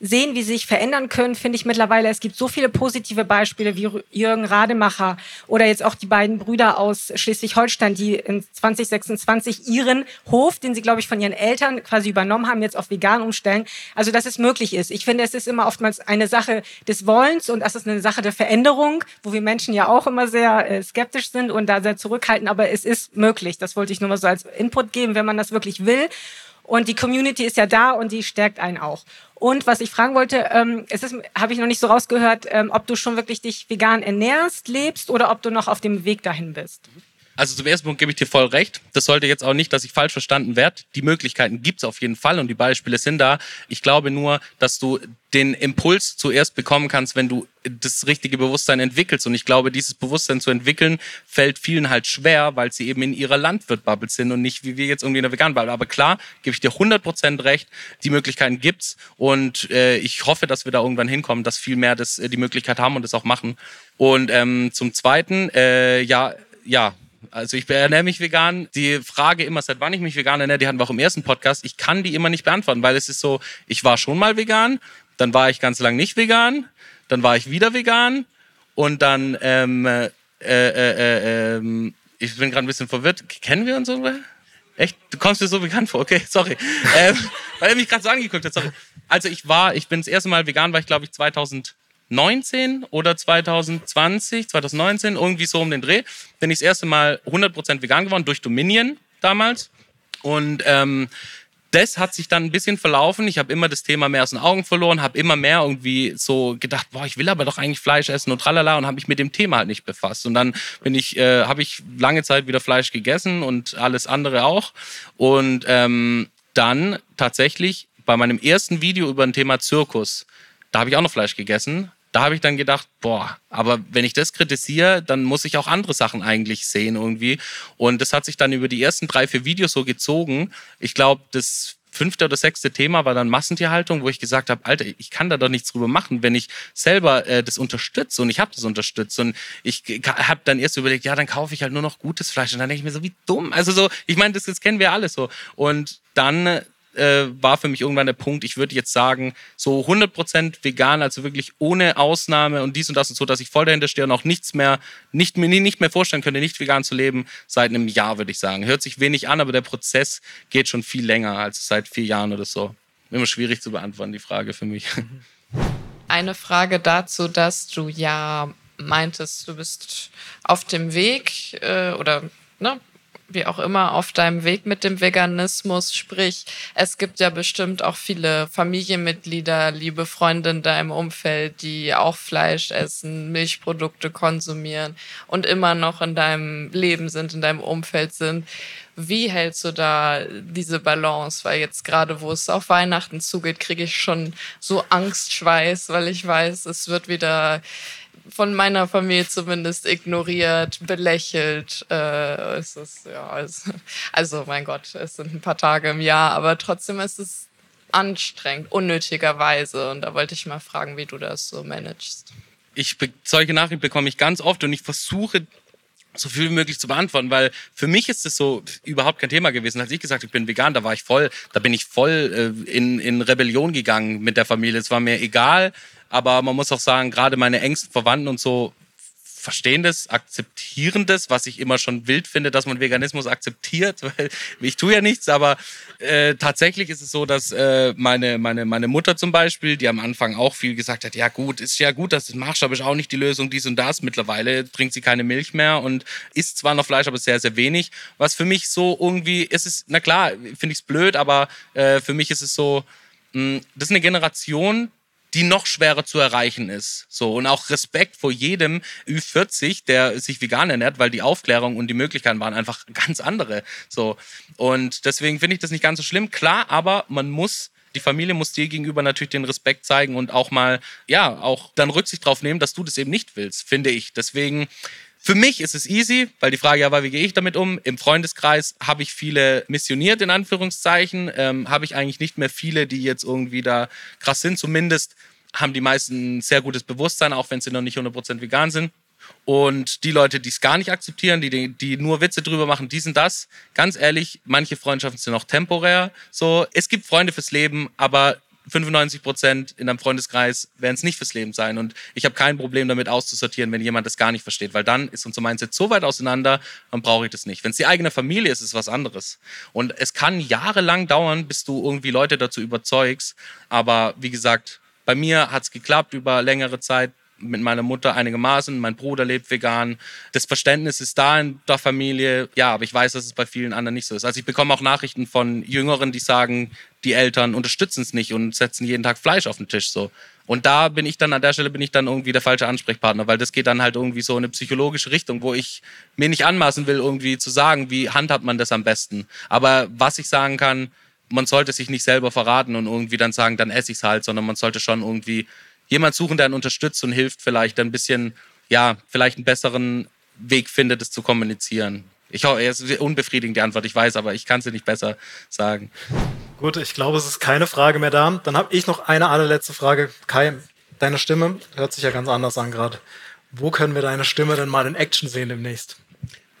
sehen, wie sie sich verändern können, finde ich mittlerweile. Es gibt so viele positive Beispiele wie Jürgen Rademacher oder jetzt auch die beiden Brüder aus Schleswig-Holstein, die in 2026 ihren Hof, den sie, glaube ich, von ihren Eltern quasi übernommen haben, jetzt auf vegan umstellen. Also, dass es möglich ist. Ich finde, es ist immer oftmals eine Sache des Wollens und es ist eine Sache der Veränderung, wo wir Menschen ja auch immer sehr äh, skeptisch sind und da sehr zurückhalten. Aber es ist möglich. Das wollte ich nur mal so als Input geben, wenn man das wirklich will. Und die Community ist ja da und die stärkt einen auch. Und was ich fragen wollte, ähm, es ist, habe ich noch nicht so rausgehört, ähm, ob du schon wirklich dich vegan ernährst, lebst oder ob du noch auf dem Weg dahin bist. Also zum ersten Punkt gebe ich dir voll recht. Das sollte jetzt auch nicht, dass ich falsch verstanden werde. Die Möglichkeiten gibt es auf jeden Fall und die Beispiele sind da. Ich glaube nur, dass du den Impuls zuerst bekommen kannst, wenn du das richtige Bewusstsein entwickelst. Und ich glaube, dieses Bewusstsein zu entwickeln, fällt vielen halt schwer, weil sie eben in ihrer Landwirtbubble sind und nicht wie wir jetzt irgendwie in der veganen Bubble. Aber klar, gebe ich dir 100% recht, die Möglichkeiten gibt's und äh, ich hoffe, dass wir da irgendwann hinkommen, dass viel mehr das, äh, die Möglichkeit haben und das auch machen. Und ähm, zum Zweiten, äh, ja, ja, also ich ernähre mich vegan. Die Frage immer, seit wann ich mich vegan ernähre, die hatten wir auch im ersten Podcast. Ich kann die immer nicht beantworten, weil es ist so, ich war schon mal vegan, dann war ich ganz lang nicht vegan, dann war ich wieder vegan und dann, ähm, äh, äh, äh, äh ich bin gerade ein bisschen verwirrt. Kennen wir uns so? Echt? Du kommst mir so bekannt vor. Okay, sorry. ähm, weil er mich gerade so angeguckt hat. Sorry. Also ich war, ich bin das erste Mal vegan, war ich glaube ich 2000 2019 oder 2020, 2019, irgendwie so um den Dreh, bin ich das erste Mal 100% vegan geworden, durch Dominion damals. Und ähm, das hat sich dann ein bisschen verlaufen. Ich habe immer das Thema mehr aus den Augen verloren, habe immer mehr irgendwie so gedacht, boah, ich will aber doch eigentlich Fleisch essen und tralala und habe mich mit dem Thema halt nicht befasst. Und dann bin ich, äh, habe ich lange Zeit wieder Fleisch gegessen und alles andere auch. Und ähm, dann tatsächlich bei meinem ersten Video über ein Thema Zirkus, da habe ich auch noch Fleisch gegessen, da habe ich dann gedacht, boah, aber wenn ich das kritisiere, dann muss ich auch andere Sachen eigentlich sehen irgendwie. Und das hat sich dann über die ersten drei, vier Videos so gezogen. Ich glaube, das fünfte oder sechste Thema war dann Massentierhaltung, wo ich gesagt habe, Alter, ich kann da doch nichts drüber machen, wenn ich selber äh, das unterstütze und ich habe das unterstützt und ich habe dann erst überlegt, ja, dann kaufe ich halt nur noch gutes Fleisch und dann denke ich mir so, wie dumm. Also so, ich meine, das, das kennen wir alle so. Und dann äh, war für mich irgendwann der Punkt, ich würde jetzt sagen, so 100% vegan, also wirklich ohne Ausnahme und dies und das und so, dass ich voll dahinter stehe und auch nichts mehr, nicht, nicht mehr vorstellen könnte, nicht vegan zu leben, seit einem Jahr, würde ich sagen. Hört sich wenig an, aber der Prozess geht schon viel länger als seit vier Jahren oder so. Immer schwierig zu beantworten, die Frage für mich. Eine Frage dazu, dass du ja meintest, du bist auf dem Weg äh, oder ne, wie auch immer auf deinem Weg mit dem Veganismus. Sprich, es gibt ja bestimmt auch viele Familienmitglieder, liebe Freunde in deinem Umfeld, die auch Fleisch essen, Milchprodukte konsumieren und immer noch in deinem Leben sind, in deinem Umfeld sind. Wie hältst du da diese Balance? Weil jetzt gerade, wo es auf Weihnachten zugeht, kriege ich schon so Angstschweiß, weil ich weiß, es wird wieder von meiner Familie zumindest ignoriert, belächelt. Äh, es ist, ja, also, also mein Gott, es sind ein paar Tage im Jahr, aber trotzdem ist es anstrengend, unnötigerweise. Und da wollte ich mal fragen, wie du das so managst. Ich solche Nachrichten bekomme ich ganz oft und ich versuche so viel wie möglich zu beantworten, weil für mich ist es so überhaupt kein Thema gewesen. Als ich gesagt ich bin vegan, da war ich voll, da bin ich voll äh, in, in Rebellion gegangen mit der Familie. Es war mir egal, aber man muss auch sagen, gerade meine engsten Verwandten und so verstehen das, akzeptieren das, was ich immer schon wild finde, dass man Veganismus akzeptiert, weil ich tue ja nichts, aber äh, tatsächlich ist es so, dass äh, meine, meine, meine Mutter zum Beispiel, die am Anfang auch viel gesagt hat, ja gut, ist ja gut, dass du das machst, aber ist auch nicht die Lösung, dies und das. Mittlerweile trinkt sie keine Milch mehr und isst zwar noch Fleisch, aber sehr, sehr wenig. Was für mich so irgendwie, ist es, na klar, finde ich es blöd, aber äh, für mich ist es so, mh, das ist eine Generation, die noch schwerer zu erreichen ist. So und auch Respekt vor jedem Ü40, der sich vegan ernährt, weil die Aufklärung und die Möglichkeiten waren einfach ganz andere. So und deswegen finde ich das nicht ganz so schlimm. Klar, aber man muss die Familie muss dir gegenüber natürlich den Respekt zeigen und auch mal, ja, auch dann Rücksicht drauf nehmen, dass du das eben nicht willst, finde ich. Deswegen für mich ist es easy, weil die Frage ja war, wie gehe ich damit um? Im Freundeskreis habe ich viele missioniert, in Anführungszeichen. Ähm, habe ich eigentlich nicht mehr viele, die jetzt irgendwie da krass sind. Zumindest haben die meisten ein sehr gutes Bewusstsein, auch wenn sie noch nicht 100% vegan sind. Und die Leute, die es gar nicht akzeptieren, die, die nur Witze drüber machen, die sind das. Ganz ehrlich, manche Freundschaften sind auch temporär. So, es gibt Freunde fürs Leben, aber 95 Prozent in einem Freundeskreis werden es nicht fürs Leben sein. Und ich habe kein Problem damit auszusortieren, wenn jemand das gar nicht versteht, weil dann ist unser Mindset so weit auseinander, dann brauche ich das nicht. Wenn es die eigene Familie ist, ist es was anderes. Und es kann jahrelang dauern, bis du irgendwie Leute dazu überzeugst. Aber wie gesagt, bei mir hat es geklappt über längere Zeit mit meiner Mutter einigermaßen. Mein Bruder lebt vegan. Das Verständnis ist da in der Familie. Ja, aber ich weiß, dass es bei vielen anderen nicht so ist. Also ich bekomme auch Nachrichten von Jüngeren, die sagen, die Eltern unterstützen es nicht und setzen jeden Tag Fleisch auf den Tisch so. Und da bin ich dann, an der Stelle bin ich dann irgendwie der falsche Ansprechpartner, weil das geht dann halt irgendwie so in eine psychologische Richtung, wo ich mir nicht anmaßen will, irgendwie zu sagen, wie handhabt man das am besten. Aber was ich sagen kann, man sollte sich nicht selber verraten und irgendwie dann sagen, dann esse ich es halt, sondern man sollte schon irgendwie jemand suchen, der einen unterstützt und hilft, vielleicht ein bisschen, ja, vielleicht einen besseren Weg findet, es zu kommunizieren. Ich hoffe, es ist unbefriedigend die Antwort, ich weiß, aber ich kann dir nicht besser sagen. Gut, ich glaube, es ist keine Frage mehr da. Dann habe ich noch eine allerletzte Frage. Kai, deine Stimme hört sich ja ganz anders an gerade. Wo können wir deine Stimme denn mal in Action sehen demnächst?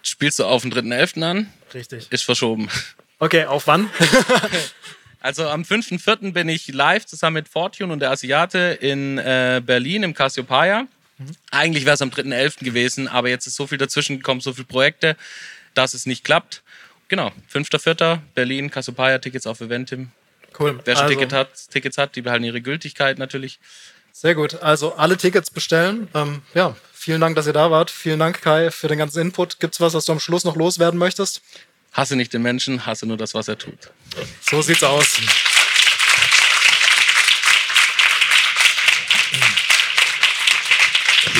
Spielst du auf den 3.11. an? Richtig. Ist verschoben. Okay, auf wann? Also am 5.4. bin ich live zusammen mit Fortune und der Asiate in äh, Berlin im Cassiopeia. Mhm. Eigentlich wäre es am 3.11. gewesen, aber jetzt ist so viel dazwischen gekommen, so viele Projekte, dass es nicht klappt. Genau, 5.4. Berlin, Cassiopeia, Tickets auf Eventim. Cool. Wer schon also, Ticket hat, Tickets hat, die behalten ihre Gültigkeit natürlich. Sehr gut. Also alle Tickets bestellen. Ähm, ja, vielen Dank, dass ihr da wart. Vielen Dank, Kai, für den ganzen Input. Gibt es was, was du am Schluss noch loswerden möchtest? Hasse nicht den Menschen, hasse nur das, was er tut. So sieht's aus.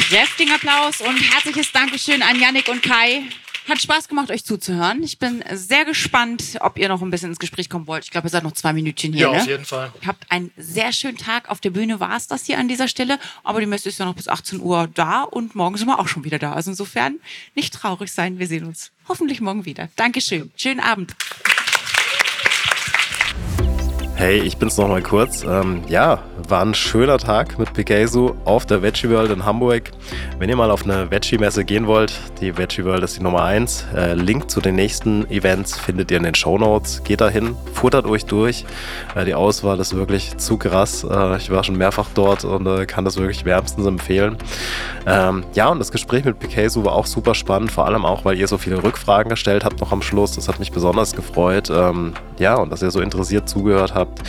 Kräftigen Applaus und herzliches Dankeschön an Yannick und Kai. Hat Spaß gemacht, euch zuzuhören. Ich bin sehr gespannt, ob ihr noch ein bisschen ins Gespräch kommen wollt. Ich glaube, ihr seid noch zwei Minütchen hier. Ja, ne? auf jeden Fall. Ihr habt einen sehr schönen Tag. Auf der Bühne war es das hier an dieser Stelle. Aber die Messe ist ja noch bis 18 Uhr da und morgen sind wir auch schon wieder da. Also insofern nicht traurig sein. Wir sehen uns hoffentlich morgen wieder. Dankeschön. Schönen Abend. Hey, ich bin's nochmal kurz. Ähm, ja, war ein schöner Tag mit Picasso auf der Veggie World in Hamburg. Wenn ihr mal auf eine Veggie-Messe gehen wollt, die Veggie World ist die Nummer 1. Äh, Link zu den nächsten Events findet ihr in den Show Notes. Geht dahin, futtert euch durch. Äh, die Auswahl ist wirklich zu krass. Äh, ich war schon mehrfach dort und äh, kann das wirklich wärmstens empfehlen. Ähm, ja, und das Gespräch mit Picasso war auch super spannend, vor allem auch, weil ihr so viele Rückfragen gestellt habt noch am Schluss. Das hat mich besonders gefreut. Ähm, ja, und dass ihr so interessiert zugehört habt.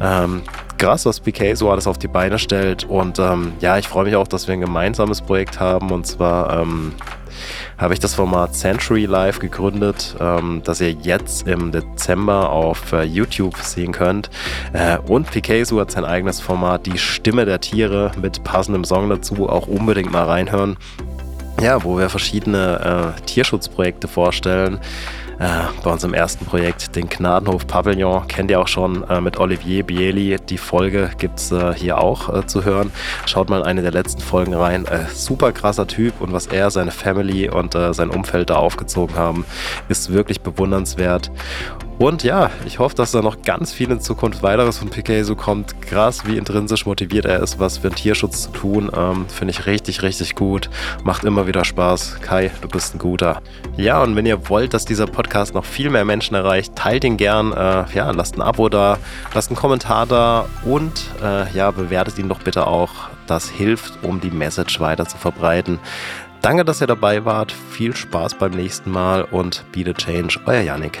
Ähm, krass, was PK so alles auf die Beine stellt. Und ähm, ja, ich freue mich auch, dass wir ein gemeinsames Projekt haben. Und zwar ähm, habe ich das Format Century Live gegründet, ähm, das ihr jetzt im Dezember auf äh, YouTube sehen könnt. Äh, und Picasso hat sein eigenes Format, die Stimme der Tiere, mit passendem Song dazu. Auch unbedingt mal reinhören. Ja, wo wir verschiedene äh, Tierschutzprojekte vorstellen. Äh, bei unserem ersten Projekt, den Gnadenhof Pavillon, kennt ihr auch schon äh, mit Olivier Bieli. Die Folge gibt es äh, hier auch äh, zu hören. Schaut mal eine der letzten Folgen rein. Äh, super krasser Typ und was er, seine Family und äh, sein Umfeld da aufgezogen haben, ist wirklich bewundernswert. Und ja, ich hoffe, dass da noch ganz viel in Zukunft weiteres von PK so kommt. Krass, wie intrinsisch motiviert er ist, was für den Tierschutz zu tun. Ähm, Finde ich richtig, richtig gut. Macht immer wieder Spaß. Kai, du bist ein guter. Ja, und wenn ihr wollt, dass dieser Podcast noch viel mehr Menschen erreicht, teilt ihn gern. Äh, ja, lasst ein Abo da, lasst einen Kommentar da und äh, ja, bewertet ihn doch bitte auch. Das hilft, um die Message weiter zu verbreiten. Danke, dass ihr dabei wart. Viel Spaß beim nächsten Mal und Be the Change. Euer Yannick.